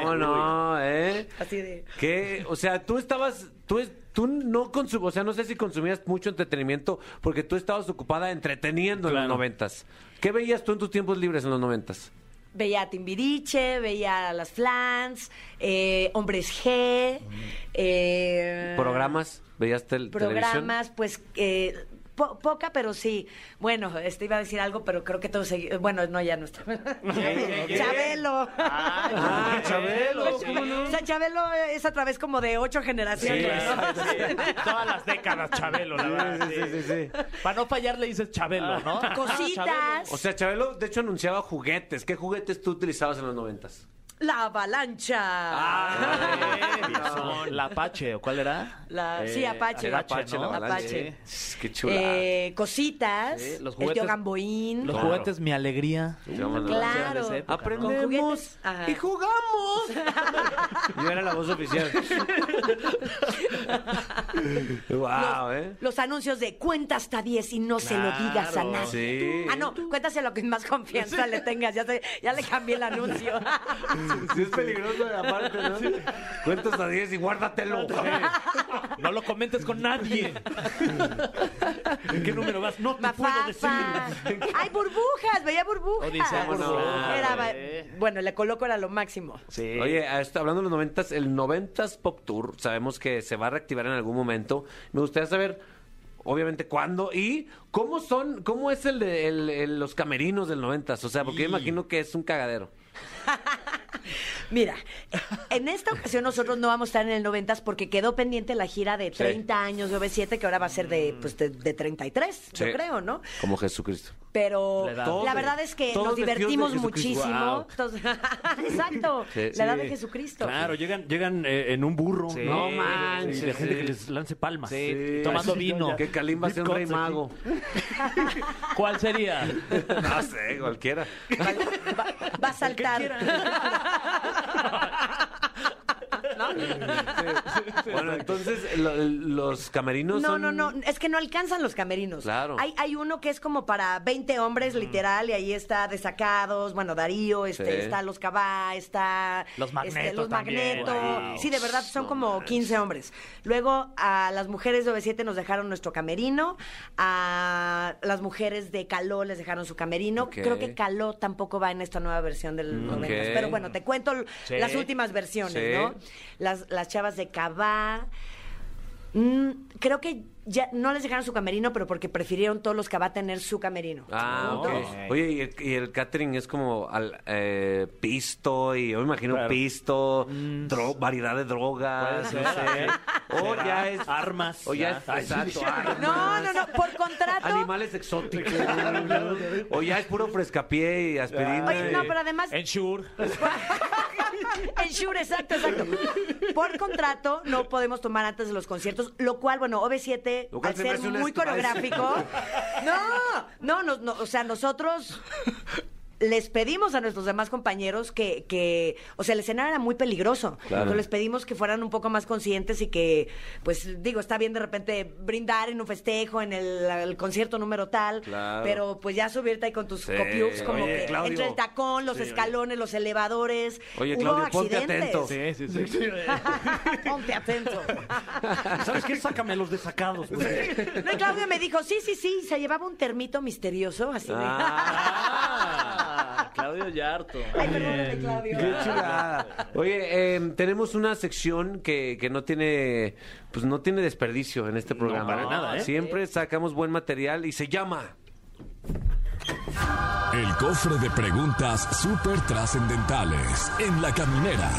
¿Cómo no, eh? Así de. Que, o sea, tú estabas, tú, es- tú no consum, o sea, no sé si consumías mucho entretenimiento porque tú estabas ocupada entreteniendo en los noventas. ¿Qué veías tú en tus tiempos libres en los noventas? Veía a Timbiriche, veía a las flans, eh, Hombres G, eh, ¿Programas? ¿Veías tel- televisión? programas, pues eh, po- poca, pero sí. Bueno, este iba a decir algo, pero creo que todo se... Bueno, no, ya no está. [laughs] Chabelo. Ah, Chabelo. O sea, Chabelo es a través como de ocho generaciones. [laughs] Todas las décadas, Chabelo, la verdad. Sí, sí, sí. Para no fallar le dices Chabelo, ¿no? Cositas. O sea, Chabelo, de hecho, anunciaba juguetes. ¿Qué juguetes tú utilizabas en los noventas? La avalancha. Ah, La Apache, ¿o cuál era? La, Eh, sí, Apache. Apache, ¿no? la Apache. avalancha. Qué chula. Eh, cositas. Sí, los el tío juguetes- Gamboín. Los Claro. juguetes Mi Alegría. Claro. Aprendemos juguetes. Y jugamos. [laughs] Yo era la voz oficial. [laughs] wow, ¿eh? Los anuncios de cuenta hasta 10 y no se lo digas a nadie. Sí. Ah, no, cuéntaselo que más confianza le tengas. Ya, te- ya le cambié el anuncio. [laughs] Sí, es peligroso aparte, ¿no? Cuentas a 10 y guárdatelo. [laughs] No lo comentes con nadie. ¿En qué número vas? No te puedo decir. Mafafa. Ay, burbujas, veía burbujas. Era, Eh. bueno, le coloco era lo máximo. Sí. Oye, esto- hablando de los noventas, el noventas Pop Tour, sabemos que se va a reactivar en algún momento. Me gustaría saber, obviamente, cuándo y cómo son, cómo es el de el- el- los camerinos del noventas. O sea, porque yo imagino que es un cagadero. [laughs] Mira, en esta ocasión nosotros no vamos a estar en el 90 porque quedó pendiente la gira de 30 años de OV7, que ahora va a ser de, pues, de, de 33, yo Sí. creo, ¿no? Como Jesucristo. Pero La la verdad de- es que todos nos divertimos muchísimo. Wow. Entonces- [laughs] Exacto, Sí, la edad sí. de Jesucristo. Claro, llegan, llegan eh, en un burro. Sí. ¿no? Manches, Y de gente sí. que les lance palmas. Sí, tomando Así, vino. Que Kalimba sea un rey mago. [laughs] ¿Cuál sería? No sé, cualquiera. Va, va a saltar. [laughs] ¿No? Bueno, entonces lo- los camerinos No, son... no, no, es que no alcanzan los camerinos. Claro. Hay, hay uno que es como para 20 hombres, literal, y ahí está Desacados, bueno, Darío, este, Sí. está Los Cabá, está... Los este, Magneto los también. Magneto. Wow. Sí, de verdad, son como 15 hombres. Luego, a las mujeres de OV7 nos dejaron nuestro camerino, a las mujeres de Caló les dejaron su camerino. Ok. Creo que Caló tampoco va en esta nueva versión del 90. ok. Pero bueno, te cuento l- Sí. las últimas versiones, Sí. ¿no? Las, las chavas de Cabá... Mm, creo que ya no les dejaron su camerino, pero porque prefirieron todos los que va a tener su camerino. Ah, ok. Todos. Oye, y el, y el catering es como al, eh, pisto y yo me imagino Claro. pisto, dro- variedad de drogas, Puede no ser. sé. O ya es Armas. O ya es Ay, exacto, [laughs] sí. armas, No, no, no, por contrato. Animales exóticos. [laughs] o ya es puro frescapié y aspirina. Oye, no, pero además, Ensure. [laughs] en Shure, exacto, exacto. Por contrato, no podemos tomar antes de los conciertos, lo cual, bueno, OV7, Al ser muy coreográfico. [laughs] No, no, no, no, o sea, nosotros les pedimos a nuestros demás compañeros que, que o sea, el escenario era muy peligroso. Claro. Entonces les pedimos que fueran un poco más conscientes y que, pues, digo, está bien de repente brindar en un festejo, en el, el concierto número tal, Claro. pero pues ya subirte ahí con tus Sí. como Oye, que Claudio. entre el tacón, los escalones, los elevadores. Oye, Hubo Claudio, ponte accidentes. atento. Sí, sí, sí. [laughs] Ponte atento. [laughs] ¿Sabes qué? Sácame los desacados. güey. [laughs] No, y Claudio me dijo, sí, sí, sí, se llevaba un termito misterioso, así de... Ah, Claudio Yarto. Ay, perdóname, Claudio. Qué chulada. Oye, eh, tenemos una sección que, que no tiene pues no tiene desperdicio en este programa. para nada, ¿eh? Siempre sacamos buen material y se llama El cofre de preguntas súper trascendentales en la caminera.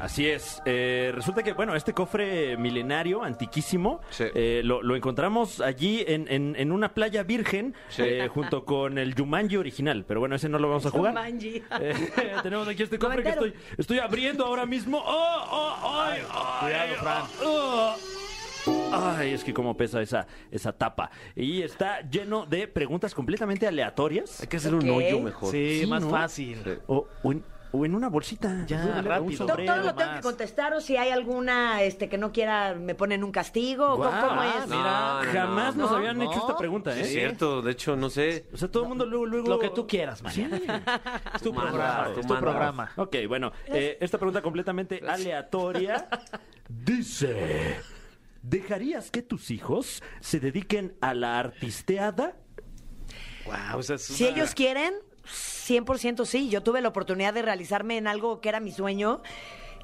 Así es. Eh, resulta que, bueno, este cofre milenario, antiquísimo, Sí. eh, lo, lo encontramos allí en, en- en una playa virgen, Sí. eh, junto con el Jumanji original. Pero bueno, ese no lo vamos a jugar. Jumanji. [laughs] Eh, tenemos aquí este cofre que estoy, estoy abriendo ahora mismo. ¡Oh, oh, ay, ay, Cuidado, Fran. oh! Ay, es que cómo pesa esa, esa tapa. Y está lleno de preguntas completamente aleatorias. hay que hacer un hoyo mejor. Sí, Sí, más ¿no? fácil. O, o en, o en una bolsita. Ya, Un rápido. Sombrero. Todo lo tengo más. que contestar o si hay alguna este que no quiera me ponen un castigo. ¿Cómo, es? mira. No, no, Jamás no, nos no, habían no. hecho esta pregunta, Sí, ¿eh? es cierto, de hecho, no sé. O sea, todo el mundo luego, luego... Lo que tú quieras, María. [laughs] Es tu programa. Es tu programa. Ok, bueno, eh, esta pregunta completamente aleatoria [laughs] dice: ¿Dejarías que tus hijos se dediquen a la artisteada? Wow, esa es Si ellos quieren, 100% sí. Yo tuve la oportunidad de realizarme en algo que era mi sueño.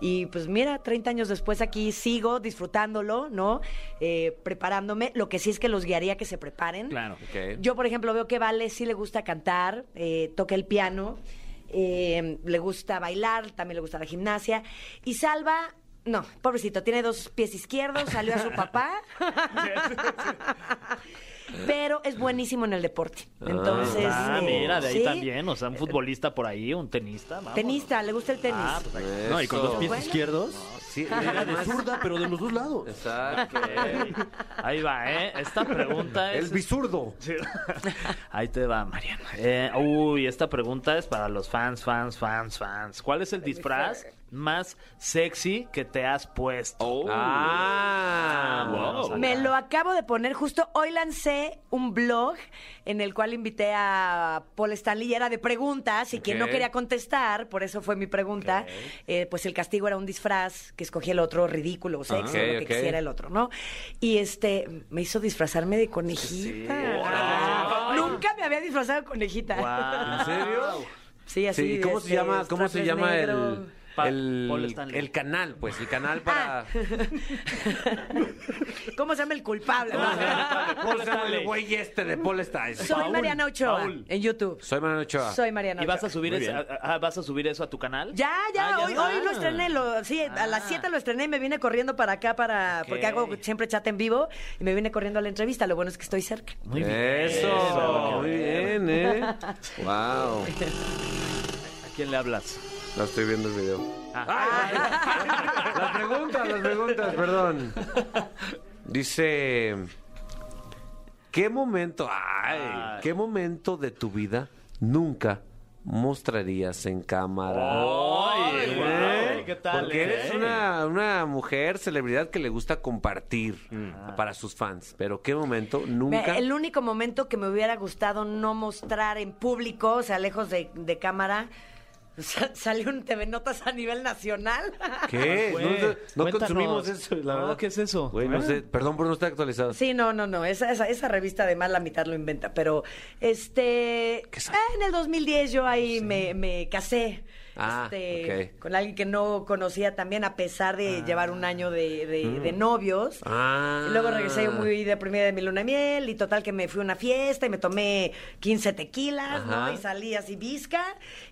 Y pues mira, 30 años después aquí sigo disfrutándolo, ¿no? Eh, preparándome. Lo que sí es que los guiaría que se preparen. Claro. Ok. Yo, por ejemplo, veo que Vale sí le gusta cantar, eh, toca el piano, eh, le gusta bailar, también le gusta la gimnasia. Y Salva, no, pobrecito, tiene dos pies izquierdos, salió a su papá. [laughs] [laughs] Pero es buenísimo en el deporte. Entonces. Ah, eh, mira, de ahí sí, también, o sea, un futbolista por ahí, un tenista. vámonos. Tenista, le gusta el tenis. Ah, pues ahí- No, y con los pies Bueno. izquierdos. Sí, Era [laughs] de zurda, pero de los dos lados. Exacto. Ahí va, ¿eh? Esta pregunta [laughs] es... El bisurdo. Sí. [laughs] Ahí te va, Mariana. Eh, uy, esta pregunta es para los fans, fans, fans, fans. ¿Cuál es el disfraz más sexy que te has puesto? Ah, wow. Me lo acabo de poner justo hoy lancé un blog en el cual invité a Paul Stanley y era de preguntas y quien no quería contestar, por eso fue mi pregunta, eh, pues el castigo era un disfraz que escogí el otro ridículo, sexy, Ok, lo que quisiera el otro, ¿no? Y este me hizo disfrazarme de conejita. Nunca me había disfrazado de conejita. ¿En serio? Sí, así. Sí, ¿y ¿cómo este, se llama, cómo se llama negro. el, Pa- el, Paul Stanley. el canal? Pues el canal para... [laughs] ¿Cómo se llama el culpable? ¿Cómo se llama el [laughs] güey este de Paul Stanley? Soy Mariana Ochoa Paul. en YouTube. Soy Mariano Ochoa. Soy Mariana ¿Y Ochoa. vas a subir eso, a- a- vas a subir eso a tu canal? Ya, ya, Ah, ya hoy, hoy lo estrené, lo, sí, a las Ah. 7 lo estrené y me vine corriendo para acá para porque hago siempre chat en vivo y me vine corriendo a la entrevista, lo bueno es que estoy cerca. Muy bien. Eso, muy bien, ¿eh? [laughs] Wow. ¿A quién le hablas? No estoy viendo el video. Ah. Las preguntas, las preguntas, perdón. Dice, ¿qué momento, ay, qué momento de tu vida nunca mostrarías en cámara? Ay, ¿Eh? ¿qué tal, Porque eres eh? una, una mujer, celebridad que le gusta compartir para sus fans. Pero ¿qué momento nunca? El único momento que me hubiera gustado no mostrar en público, o sea, lejos de, de cámara, salió un TV Notas a nivel nacional. [laughs] ¿Qué? Fue. No, consumimos eso, la No, verdad. ¿qué es eso? Güey, no sé, perdón por no estar actualizado. Sí, no, no, no. Esa, esa, esa revista además la mitad lo inventa. Pero, este. sabe? ah, en el 2010 yo ahí me, me casé. Ah, este. Con alguien que no conocía también, a pesar de llevar un año de, de- de novios. Ah. Y luego regresé yo muy deprimida de mi luna de miel. Y total que me fui a una fiesta y me tomé 15 tequilas, Ajá. ¿no? Y salí así visca.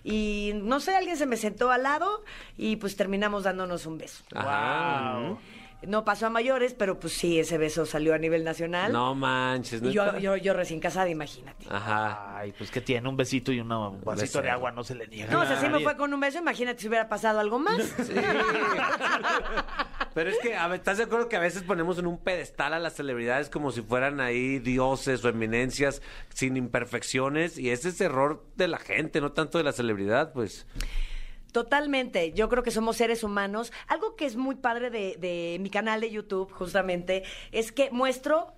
Y no sé, alguien se me sentó al lado y pues terminamos dándonos un beso. Ajá. Wow. No pasó a mayores, pero pues sí, ese beso salió a nivel nacional. No manches, Y yo, yo, yo recién casada, imagínate. Ajá. Ay, pues que tiene un besito y una- un vasito de agua, no se le niega. No, o sea, sí me fue con un beso, imagínate si hubiera pasado algo más. [laughs] Pero es que, a ver, ¿estás de acuerdo que a veces ponemos en un pedestal a las celebridades como si fueran ahí dioses o eminencias sin imperfecciones? Y ese es error de la gente, no tanto de la celebridad, pues. Totalmente, yo creo que somos seres humanos. Algo que es muy padre de, de mi canal de YouTube, justamente, es que muestro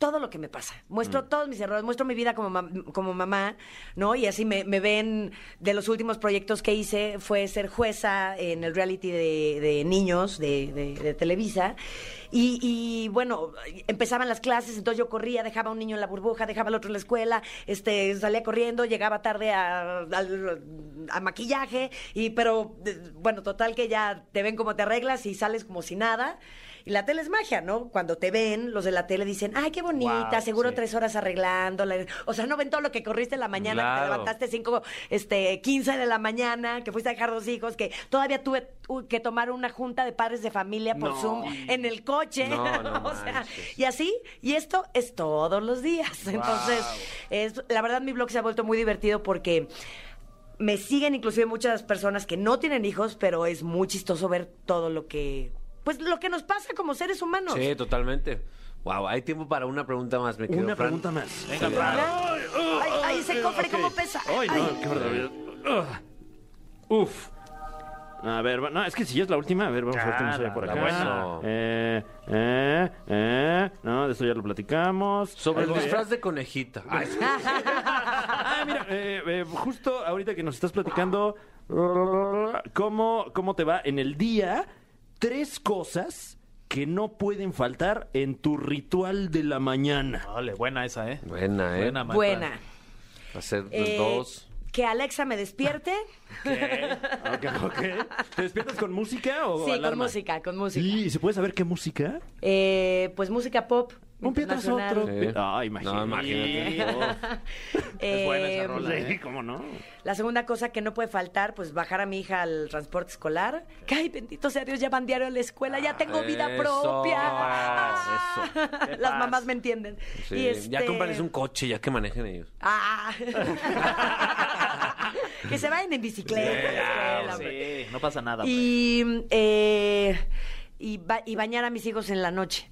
todo lo que me pasa. Muestro todos mis errores, muestro mi vida como, como mamá, ¿no? Y así me, me ven, de los últimos proyectos que hice, fue ser jueza en el reality de, de niños de, de- de Televisa. Y, y, bueno, empezaban las clases, entonces yo corría, dejaba a un niño en la burbuja, dejaba al otro en la escuela, este, salía corriendo, llegaba tarde a, maquillaje, y pero bueno, total que ya te ven como te arreglas y sales como si nada. Y la tele es magia, ¿no? Cuando te ven, los de la tele dicen, ay, qué bonita, Wow, seguro sí. tres horas arreglándola. O sea, no ven todo lo que corriste en la mañana, que te levantaste cinco, este, 15 de la mañana, que fuiste a dejar dos hijos, que todavía tuve que tomar una junta de padres de familia por No. Zoom en el coche. No, no [laughs] o sea, manches. y así, y esto es todos los días. [laughs] Entonces, es, la verdad mi blog se ha vuelto muy divertido porque me siguen inclusive muchas personas que no tienen hijos, pero es muy chistoso ver todo lo que, pues lo que nos pasa como seres humanos. Sí, totalmente. Wow, hay tiempo para una pregunta más, me quedo Una pregunta más. Venga, Fran. Ay, ay, ese cofre, ¿cómo pesa? Ay, no, Ay. qué barbaridad. Uf. A ver, va- no, es que si ya es la última, a ver, vamos a ver qué nos sale por acá. buena. Eh, eh, eh, no, de esto ya lo platicamos. Sobre el disfraz de conejita. Ay, sí. [laughs] Ah, mira, eh, eh, justo ahorita que nos estás platicando cómo, cómo te va en el día, tres cosas que no pueden faltar en tu ritual de la mañana. Vale, buena esa, ¿eh? Buena, ¿eh? Buena. Buena. Hacer Eh, dos. Que Alexa me despierte. [laughs] Ok. ¿Te despiertas con música o Sí, con alarma? música, con música. ¿y se puede saber qué música? Eh, pues música pop. Un pie tras otro. Sí. Ah, imagínate. No, imagínate. Eh, Es buena esa rola, Sí, ¿eh? ¿cómo no? La segunda cosa que no puede faltar, pues bajar a mi hija al transporte escolar. Que, ay, bendito sea Dios, ya van diario a la escuela, ya tengo vida Eso, propia. eso. Ah, Qué Las paz. mamás me entienden. Sí, Y este- Ya cómprales un coche, ya que manejen ellos. Ah. [laughs] que se vayan en bicicleta. a la escuela, hombre. Sí, no pasa nada. pues. Y, eh, y, ba- y bañar a mis hijos en la noche.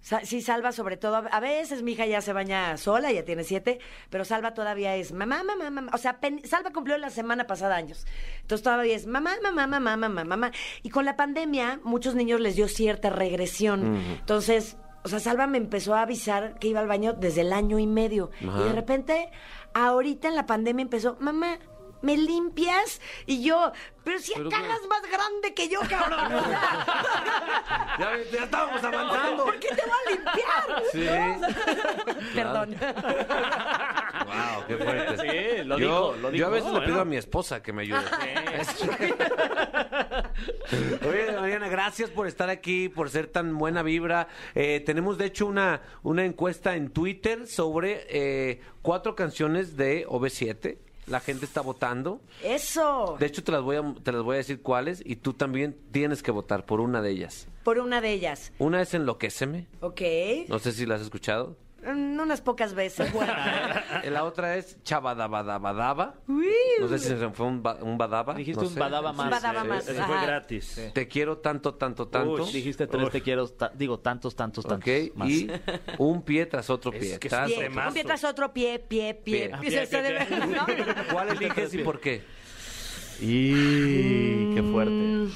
Sí, Salva sobre todo, a- veces mi hija ya se baña sola, ya tiene siete, pero Salva todavía es mamá, mamá, mamá. O sea, pen- Salva cumplió la semana pasada años. Entonces todavía es mamá, mamá, mamá, mamá, mamá. Y con la pandemia, muchos niños les dio cierta regresión. Entonces, o sea, Salva me empezó a avisar que iba al baño desde el año y medio. Y de repente, ahorita en la pandemia empezó, mamá, ¿me limpias? Y yo, pero si Pero es más grande que yo, cabrón. [laughs] Ya, ya estábamos avanzando. ¿Por qué te voy a limpiar? Sí. Perdón. Wow, qué fuerte. Sí, lo yo, dijo, lo Yo dijo. a veces le Bueno. pido a mi esposa que me ayude. [laughs] Oye, Mariana, gracias por estar aquí, por ser tan buena vibra. Eh, tenemos, de hecho, una, una encuesta en Twitter sobre eh, cuatro canciones de OV7. La gente está votando. Eso. De hecho, te las, voy a, te las voy a decir cuáles y tú también tienes que votar por una de ellas. Por una de ellas. Una es Enloquéceme. Ok. No sé si la has escuchado. Mm, Unas pocas veces. [laughs] Eh, La otra es Chabadabadabadaba. Uy. No sé si se fue un, ba- un badaba. Dijiste no un sé. badaba más. Un badaba Sí. más. Ese fue Ajá. gratis. Te quiero tanto, tanto, tanto. Uy, Dijiste tres Uy. te quiero, ta- digo, tantos, tantos, tantos. Ok, más. y un pie tras otro Es pie. que tras Pie, otro. un pie tras otro, pie, pie, pie. Pie. Pie, se- se Pie, pie, debe- [laughs] pie. ¿no? ¿Cuál eliges y por qué? Y qué Mm, fuerte.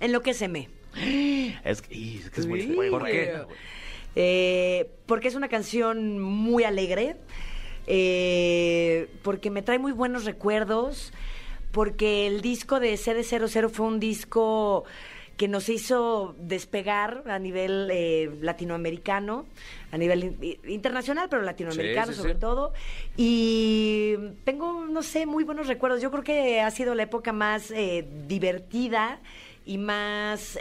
Enloquéceme. Es que, y es, que es muy fuerte. ¿Por qué? Eh, porque es una canción muy alegre, eh, porque me trae muy buenos recuerdos, porque el disco de CD00 fue un disco que nos hizo despegar a nivel eh, latinoamericano, a nivel in- internacional, pero latinoamericano Sí, sí, sobre sí. todo. Y tengo, no sé, muy buenos recuerdos. Yo creo que ha sido la época más divertida y más...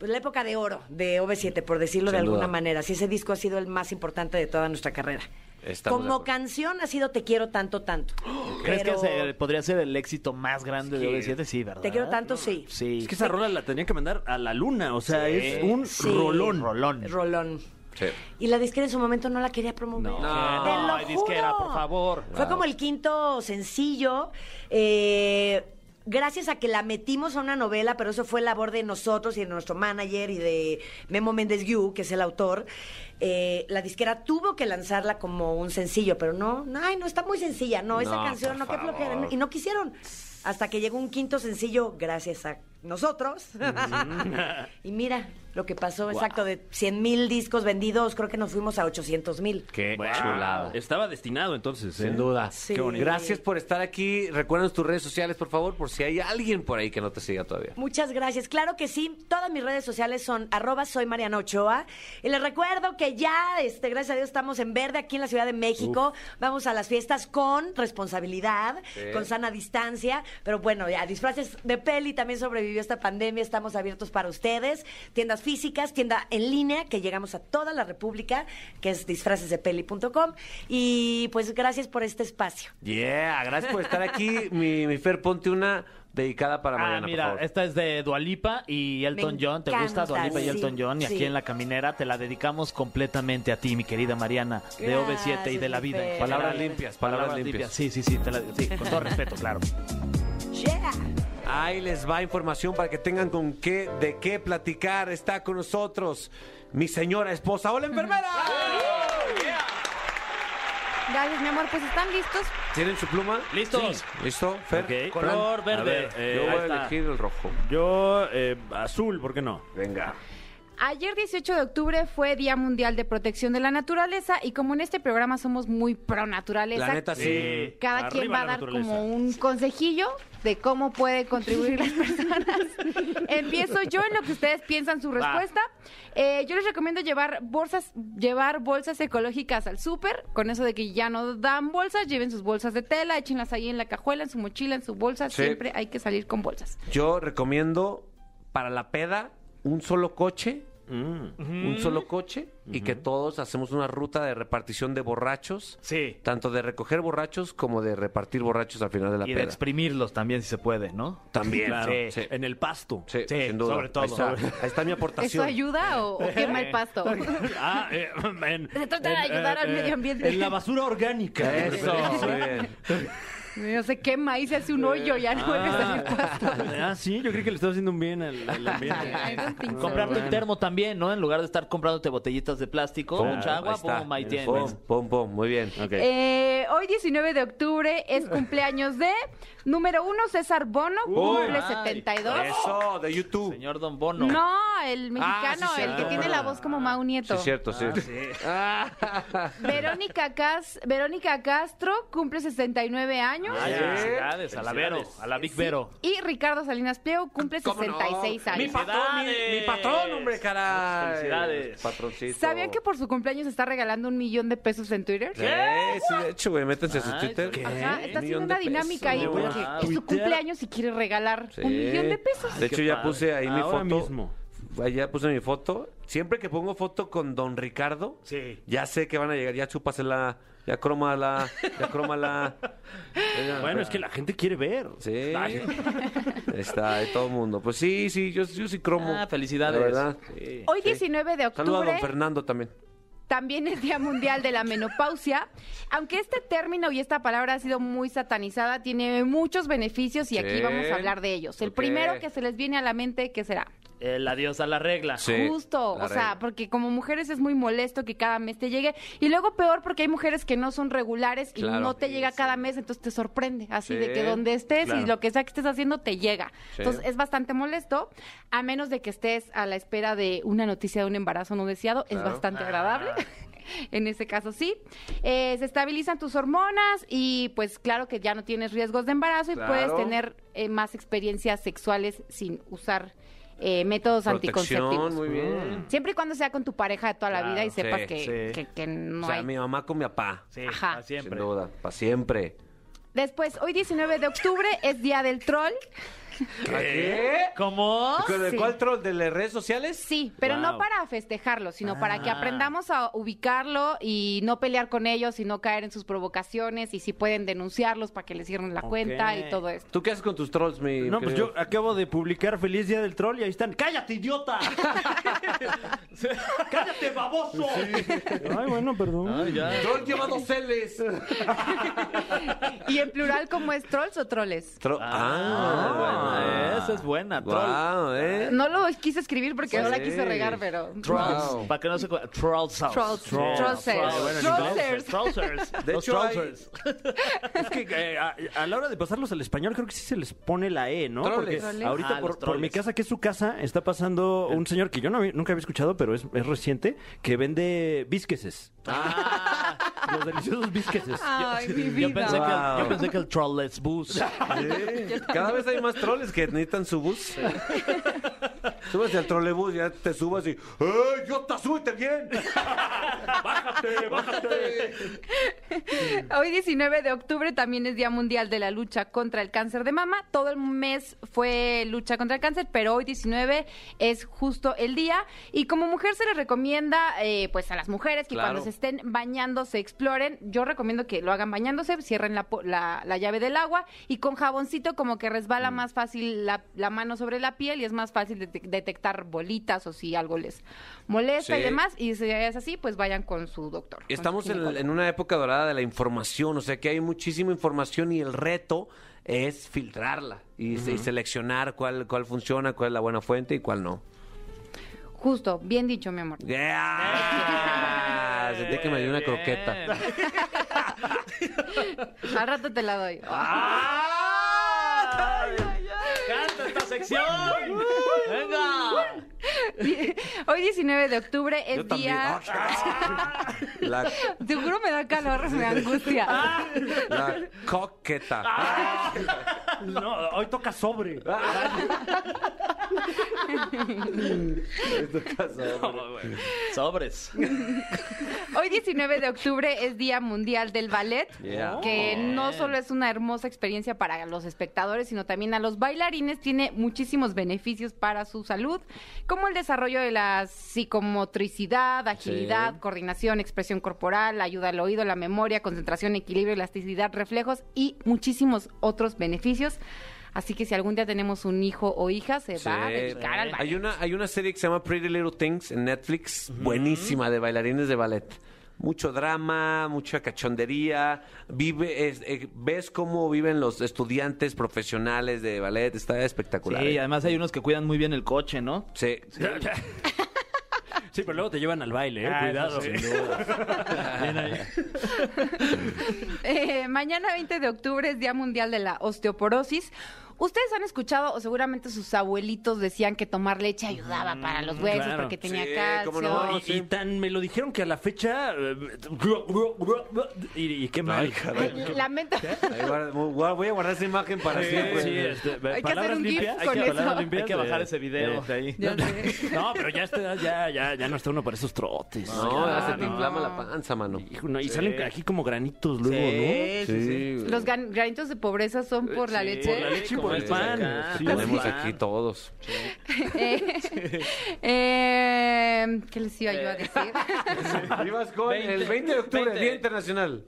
pues la época de oro de OV7, por decirlo de alguna duda. manera. Sí, ese disco ha sido el más importante de toda nuestra carrera. Estamos Como canción ha sido Te quiero tanto, tanto. [gasps] ¿Crees Pero que se- podría ser el éxito más grande de OV7? Sí, ¿verdad? Te quiero tanto, sí. Sí. Es que esa rola la tenía que mandar a la luna, o sea, Sí. es un Sí. rolón. Rolón. Rolón. Sí. Y la disquera en su momento no la quería promover. No, Te no, lo ay, disquera, juro. por favor. Fue Wow. como el quinto sencillo. eh, gracias a que la metimos a una novela, pero eso fue labor de nosotros y de nuestro manager y de Memo Méndez Yu, que es el autor. eh, la disquera tuvo que lanzarla como un sencillo, pero no, no, ay, no está muy sencilla, no, esa canción, no, qué flojera, y no quisieron. Hasta que llegó un quinto sencillo, gracias a nosotros. [laughs] y mira lo que pasó, exacto, de 100 mil discos vendidos, creo que nos fuimos a 800 mil. Qué Wow. chulada. Estaba destinado entonces, ¿eh? Sin duda. Sí. Qué bonito. Gracias por estar aquí. Recuerden tus redes sociales, por favor, por si hay alguien por ahí que no te siga todavía. Muchas gracias. Claro que sí. Todas mis redes sociales son arroba soy Mariana Ochoa. Y les recuerdo que ya, este, gracias a Dios, estamos en verde aquí en la Ciudad de México. Vamos a las fiestas con responsabilidad, Sí. con sana distancia. Pero bueno, ya, disfraces de peli también sobrevivió esta pandemia. Estamos abiertos para ustedes. Tiendas físicas, tienda en línea, que llegamos a toda la República, que es disfracesdepeli.com. Y pues gracias por este espacio. Yeah, gracias por estar aquí. [laughs] mi, mi Fer, ponte una dedicada para Ah, Mariana, por mira, favor. esta es de Dualipa y Elton Me John. ¿Te gusta Dualipa y Elton John? Y aquí en La Caminera te la dedicamos completamente a ti, mi querida Mariana, de OV7 y de la vida. Palabras limpias, palabras limpias. Sí, sí, sí, te la- sí, con todo respeto, claro. [laughs] Yeah. Ahí les va información para que tengan con qué, de qué platicar. Está con nosotros mi señora esposa. ¡Hola, enfermera! Gracias, mi amor. Pues están listos. ¿Tienen su pluma? ¿Listos? ¿Listo? Fer. Ok. Color Fran, verde. a ver, eh, Yo ahí voy a está. elegir el rojo. Yo, eh, azul, ¿por qué no? Venga. Ayer 18 de octubre fue Día Mundial de Protección de la Naturaleza y como en este programa somos muy pro naturaleza, La neta, sí. cada Arriba quien va a dar como un consejillo de cómo puede contribuir las [laughs] personas. Empiezo yo en lo que ustedes piensan su respuesta. Eh, yo les recomiendo llevar bolsas, llevar bolsas ecológicas al súper. Con eso de que ya no dan bolsas, lleven sus bolsas de tela, échenlas ahí en la cajuela, en su mochila, en su bolsa. Sí. Siempre hay que salir con bolsas. Yo recomiendo para la peda un solo coche, Mm. un solo coche, y que todos hacemos una ruta de repartición de borrachos. Sí. Tanto de recoger borrachos como de repartir borrachos al final de la Y de exprimirlos también, si se puede, ¿no? También. Claro, Sí. en el pasto. Sí, Sí, sin duda. sobre todo. Ahí está, ahí está mi ¿Eso aportación. ayuda o, o quema el pasto? Ah, eh, en, Se trata de ayudar al medio ambiente. En la basura orgánica. Eso, muy bien. No se quema y se hace un hoyo, ya no vuelve a salir pasto. Ah, sí, yo creí que le estaba haciendo un bien al, al [laughs] ambiente. I don't think so. Comprarte bueno. un termo también, ¿no? En lugar de estar comprándote botellitas de plástico, Pum, mucha agua, ahí está. pum, ahí tienes. Pum, pum, pum, muy bien. Ok. Eh, hoy 19 de octubre es cumpleaños de número uno César Bono, cumple ay, 72. Eso, de YouTube. Señor Don Bono. No, el mexicano, sí, el cierto. que tiene la voz como Mau Sí, Nieto. es cierto, sí. [laughs] Verónica, Cas- Verónica Castro cumple 69 años. Ay, Sí. felicidades a la Vero, a la Big Vero. Y Ricardo Salinas Pliego cumple ¿Cómo no? 66 Mi años. patrón, mi, mi patrón, hombre, caray. Felicidades. Patroncito. ¿Sabían que por su cumpleaños está regalando un millón de pesos en Twitter? Sí, sí, de hecho, güey, métanse a su Ay, Twitter. ¿qué? Ajá, está haciendo una dinámica ahí pesos. voy a porque Ah, es su cumpleaños y quiere regalar Sí. un millón de pesos. De hecho, ya puse ahí mi foto. mismo. Ya puse mi foto. Siempre que pongo foto con Don Ricardo, Sí. ya sé que van a llegar. Ya chúpasela, ya crómala, ya crómala. [laughs] Bueno, es que la gente quiere ver. Sí. Está de todo el mundo. Pues sí, sí, yo, yo sí cromo. Ah, felicidades. La verdad. Sí. Hoy 19 de Saluda a octubre don Fernando también. también es Día Mundial de la Menopausia. Aunque este término y esta palabra ha sido muy satanizada, tiene muchos beneficios y aquí Sí. vamos a hablar de ellos. El primero que se les viene a la mente, ¿qué será? El adiós a la regla. Sí, Justo, la o sea, porque como mujeres es muy molesto que cada mes te llegue. Y luego peor porque hay mujeres que no son regulares y Claro. no te llega cada mes, entonces te sorprende. Así Sí, de que donde estés claro. y lo que sea que estés haciendo te llega. Sí. Entonces es bastante molesto, a menos de que estés a la espera de una noticia de un embarazo no deseado, es bastante agradable. [laughs] En ese caso sí. Eh, se estabilizan tus hormonas y pues claro que ya no tienes riesgos de embarazo y Claro. puedes tener eh, más experiencias sexuales sin usar eh, métodos Protección, anticonceptivos. muy bien. Siempre y cuando sea con tu pareja de toda la Claro, vida y sepas sí, que, sí. que- que no o sea, hay. mi mamá con mi papá. Sí, Ajá. siempre. Sin duda, para siempre. Después, hoy 19 de octubre es Día del Troll. ¿Qué? ¿Cómo? ¿De Sí. cuál troll? ¿De las redes sociales? Sí, pero no para festejarlo, sino para que Ah. aprendamos a ubicarlo y no pelear con ellos y no caer en sus provocaciones y si pueden denunciarlos para que les cierren la cuenta y todo esto. ¿Tú qué haces con tus trolls, mi No, pues yo acabo de publicar Feliz Día del Troll y ahí están. ¡Cállate, idiota! [laughs] ¡Cállate, baboso! Ay, bueno, perdón. Ay, ya. Troll lleva dos L's. [laughs] ¿Y en plural cómo es trolls o troles? Tro- Ah, buena, esa es buena. Troll. Guau, ¿eh? No lo quise escribir porque no la quise regar, pero... Trolls. Wow. Para que no se cu- Trolls house. Trolls. Trollsers. Trollsers. inglés. Trollsers. De hecho, hay- trollsers. Es que eh, a, a la hora de pasarlos al español creo que sí se les pone la E, ¿no? Troles. Porque ahorita Ah, por, por mi casa, que es su casa, está pasando un señor que yo no nunca había escuchado, pero es, es reciente, que vende bisqueses. Ah, Los deliciosos bisqueses. Ay, mi vida. yo, pensé que el, yo pensé que el Trollless Bus. Sí. [laughs] Cada vez hay más trolls que necesitan su bus. [laughs] Súbase al trolebús, ya te subas y ¡Eh, Jota, súbete bien! [laughs] ¡Bájate, bájate! Hoy 19 de octubre también es Día Mundial de la Lucha contra el Cáncer de Mama. Todo el mes fue lucha contra el cáncer, pero hoy 19 es justo el día. Y como mujer se les recomienda, eh, pues a las mujeres que Claro. cuando se estén bañando se exploren. Yo recomiendo que lo hagan bañándose, cierren la, la- la llave del agua y con jaboncito como que Mm. resbala más fácil la, la mano sobre la piel y es más fácil de- detectar bolitas o si algo les molesta y demás. Y si es así, pues vayan con su doctor. su Estamos en, una época dorada de la información, o sea que hay muchísima información y el reto es filtrarla y, y seleccionar cuál, cuál funciona, cuál es la buena fuente y cuál no. Justo, bien dicho, mi amor. Yeah. [laughs] Sentí que me dio una croqueta. [laughs] Al rato te la doy. ¡Ay! ¡Canta esta sección! ¡Venga! [laughs] Hoy 19 de octubre es Yo día... [laughs] La, Seguro me da calor, me angustia. la coqueta. [laughs] No, hoy toca sobre. Sobres. Hoy 19 de octubre es Día Mundial del Ballet, Yeah. que no solo es una hermosa experiencia para los espectadores, sino también a los bailarines. Tiene muchísimos beneficios para su salud, como el desarrollo de la psicomotricidad, agilidad, Sí. coordinación, expresión corporal, ayuda al oído, la memoria, concentración, equilibrio, elasticidad, reflejos y muchísimos otros beneficios. Así que si algún día tenemos un hijo o hija, se va a Sí. dedicar al ballet. Hay una, hay una serie que se llama Pretty Little Things en Netflix, buenísima, de bailarines de ballet. Mucho drama, mucha cachondería. Vive, es- eh, ves cómo viven los estudiantes profesionales de ballet. Está espectacular. Sí, ¿eh? además hay unos que cuidan muy bien el coche, ¿no? Sí. Sí, [laughs] pero luego te llevan al baile, ¿eh? Ah, Cuidado. sí. sin duda. [laughs] Bien ahí. Eh, mañana 20 de octubre es Día Mundial de la Osteoporosis. Ustedes han escuchado, o seguramente sus abuelitos decían que tomar leche ayudaba para los huesos claro. porque tenía Sí, calcio. cómo no, Y, y tan me lo dijeron que a la fecha. eh, Y, y qué mal. Lamento. Ahí guarda- voy a- guardar esa imagen para siempre. Sí, este, Hay que hacer palabras un GIF limpias. con hay que, eso. limpias Hay que bajar ese video de ahí. [laughs] No, pero ya, está, ya, ya, ya no está uno para esos trotes. No, ya se te no. inflama la panza, mano. Hijo, no, y salen aquí como granitos luego, ¿no? Sí, sí, sí. Los granitos de pobreza son por la leche. Por la leche y por el pan. Sí, Tenemos aquí todos. Eh, [laughs] eh, ¿Qué les iba yo a decir? [laughs] Ibas con el 20 de octubre, 20. Día Internacional.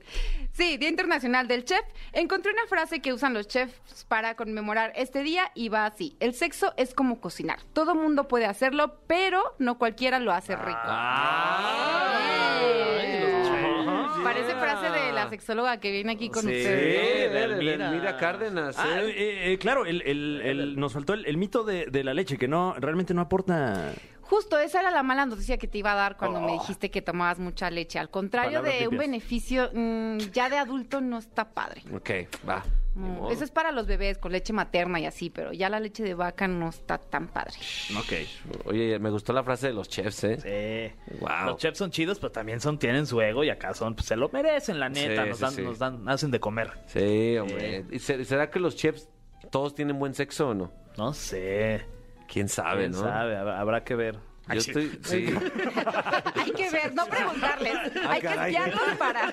Sí, Día Internacional del Chef. Encontré una frase que usan los chefs para conmemorar este día y va así. El sexo es como cocinar. Todo mundo puede hacerlo, pero no cualquiera lo hace rico. Eh, Parece frase de la sexóloga que viene aquí con Sí, ustedes. de de Elmira. Elmira Cárdenas. Ah, ¿eh? eh, eh, claro, el, el- el- nos faltó el, el mito de, de la leche, que no realmente no aporta. Justo, esa era la mala noticia que te iba a dar cuando me dijiste que tomabas mucha leche. Al contrario Palabras de un beneficio, mm, ya de adulto no está padre. Ok, va. No, modo. eso es para los bebés con leche materna y así, pero ya la leche de vaca no está tan padre. Ok. Oye, me gustó la frase de los chefs, ¿eh? Sí. Wow. Los chefs son chidos, pero también son, tienen su ego y acá son, pues, se lo merecen, la neta. Sí, nos, sí, dan, sí. nos dan, hacen de comer. Sí, hombre. ¿Y se- será que los chefs todos tienen buen sexo o no? No sé. ¿Quién sabe, ¿Quién no? sabe? Habrá que ver. Yo estoy... Sí. [laughs] Hay que ver, no preguntarles. Hay que caray. espiarlos para.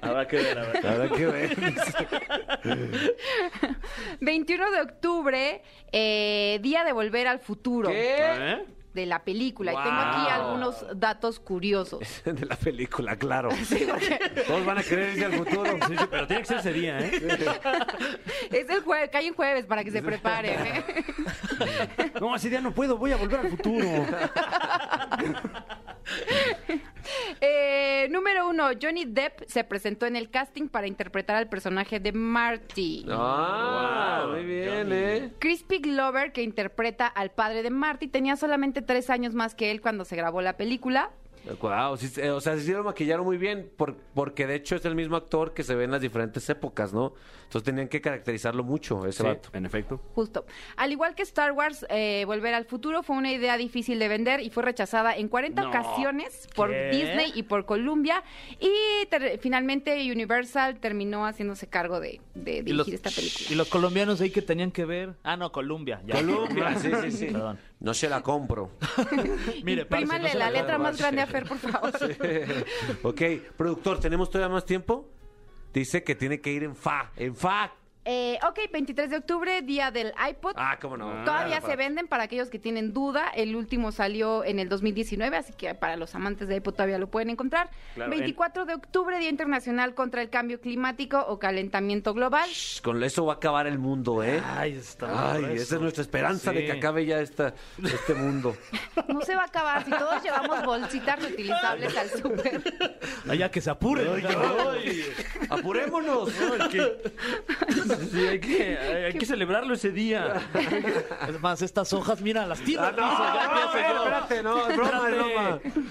Habrá que ver, habrá que ver. Habrá que ver. [laughs] 21 de octubre, eh, día de volver al futuro. ¿Qué? ¿Eh? De la película. Y tengo aquí algunos datos curiosos. [laughs] De la película, claro. [laughs] Todos van a querer irse al futuro. [laughs] Sí, sí, pero tiene que ser ese día, ¿eh? Es el jueves, cae en jueves para que se preparen. ¿eh? No, ese día no puedo, voy a volver al futuro. [laughs] Eh, número uno, Johnny Depp se presentó en el casting para interpretar al personaje de Marty. Ah, Wow, muy bien, ¿eh? Crispy Glover, que interpreta al padre de Marty, tenía solamente tres años más que él cuando se grabó la película. Wow, sí, eh, o sea, sí lo maquillaron muy bien, por- porque de hecho es el mismo actor que se ve en las diferentes épocas, ¿no? Entonces tenían que caracterizarlo mucho, ese Sí, vato. en efecto. Justo. Al igual que Star Wars, eh, Volver al Futuro fue una idea difícil de vender y fue rechazada en 40 No. ocasiones por ¿Qué? Disney y por Columbia. Y ter- finalmente Universal terminó haciéndose cargo de, de ¿Y los, dirigir esta película. ¿Y los colombianos ahí que tenían que ver? Ah, no, Colombia. Ya. Colombia, [laughs] sí, sí, sí. Perdón. No se la compro. [laughs] Mire, parce, Prímale no se la la letra más parce. grande a Fer, por favor. ok, productor, ¿tenemos todavía más tiempo? Dice que tiene que ir en fa, en fa. Eh, ok, 23 de octubre, día del iPod. Ah, cómo no. Todavía Ah, se venden para aquellos que tienen duda. El último salió en el 2019, así que para los amantes de iPod todavía lo pueden encontrar. Claro, 24 de octubre, Día Internacional contra el Cambio Climático o Calentamiento Global. Shh, Con eso va a acabar el mundo, ¿eh? Ay, está Ay, grueso. esa es nuestra esperanza de que Sí. acabe ya esta, este mundo. [laughs] No se va a acabar si todos llevamos bolsitas reutilizables al súper. Ay, ya que se apure. ¡Apurémonos! Sí, [laughs] [laughs] hay que, hay que celebrarlo ese día. [laughs] Es más, estas hojas, mira, las tiro Ah, no, empiezo yo. espérate, no, es broma, es broma. [laughs]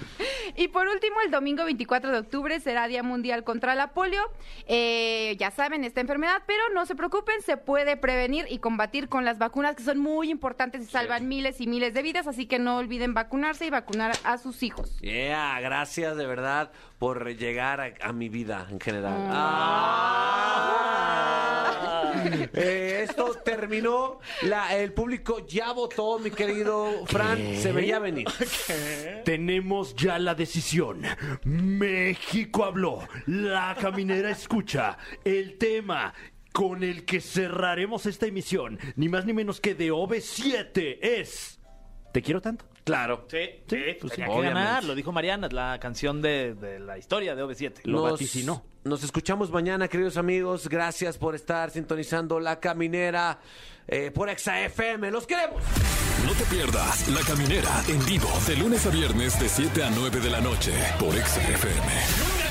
Y por último, el domingo 24 de octubre será Día Mundial contra la Polio. Eh, ya saben, esta enfermedad, pero no se preocupen, se puede prevenir y combatir con las vacunas que son muy importantes y salvan miles y miles de vidas, así que no olviden vacunarse y vacunar a sus hijos. Yeah, gracias de verdad por llegar a, a mi vida en general. Ah. [laughs] Eh, esto terminó. La- el público ya votó, mi querido Fran. Se veía venir. Tenemos ya la decisión. México habló. La caminera escucha. El tema con el que cerraremos esta emisión, ni más ni menos que de OV7, es... ¿Te quiero tanto? Claro. Sí, sí, pues sí, tenía que ganar, lo dijo Mariana, es la canción de, de la historia de OV7. Lo Nos- vaticinó. Nos escuchamos mañana, queridos amigos. Gracias por estar sintonizando La Caminera eh, por Exa FM. ¡Los queremos! No te pierdas La Caminera en vivo de lunes a viernes de 7 a 9 de la noche por XFM.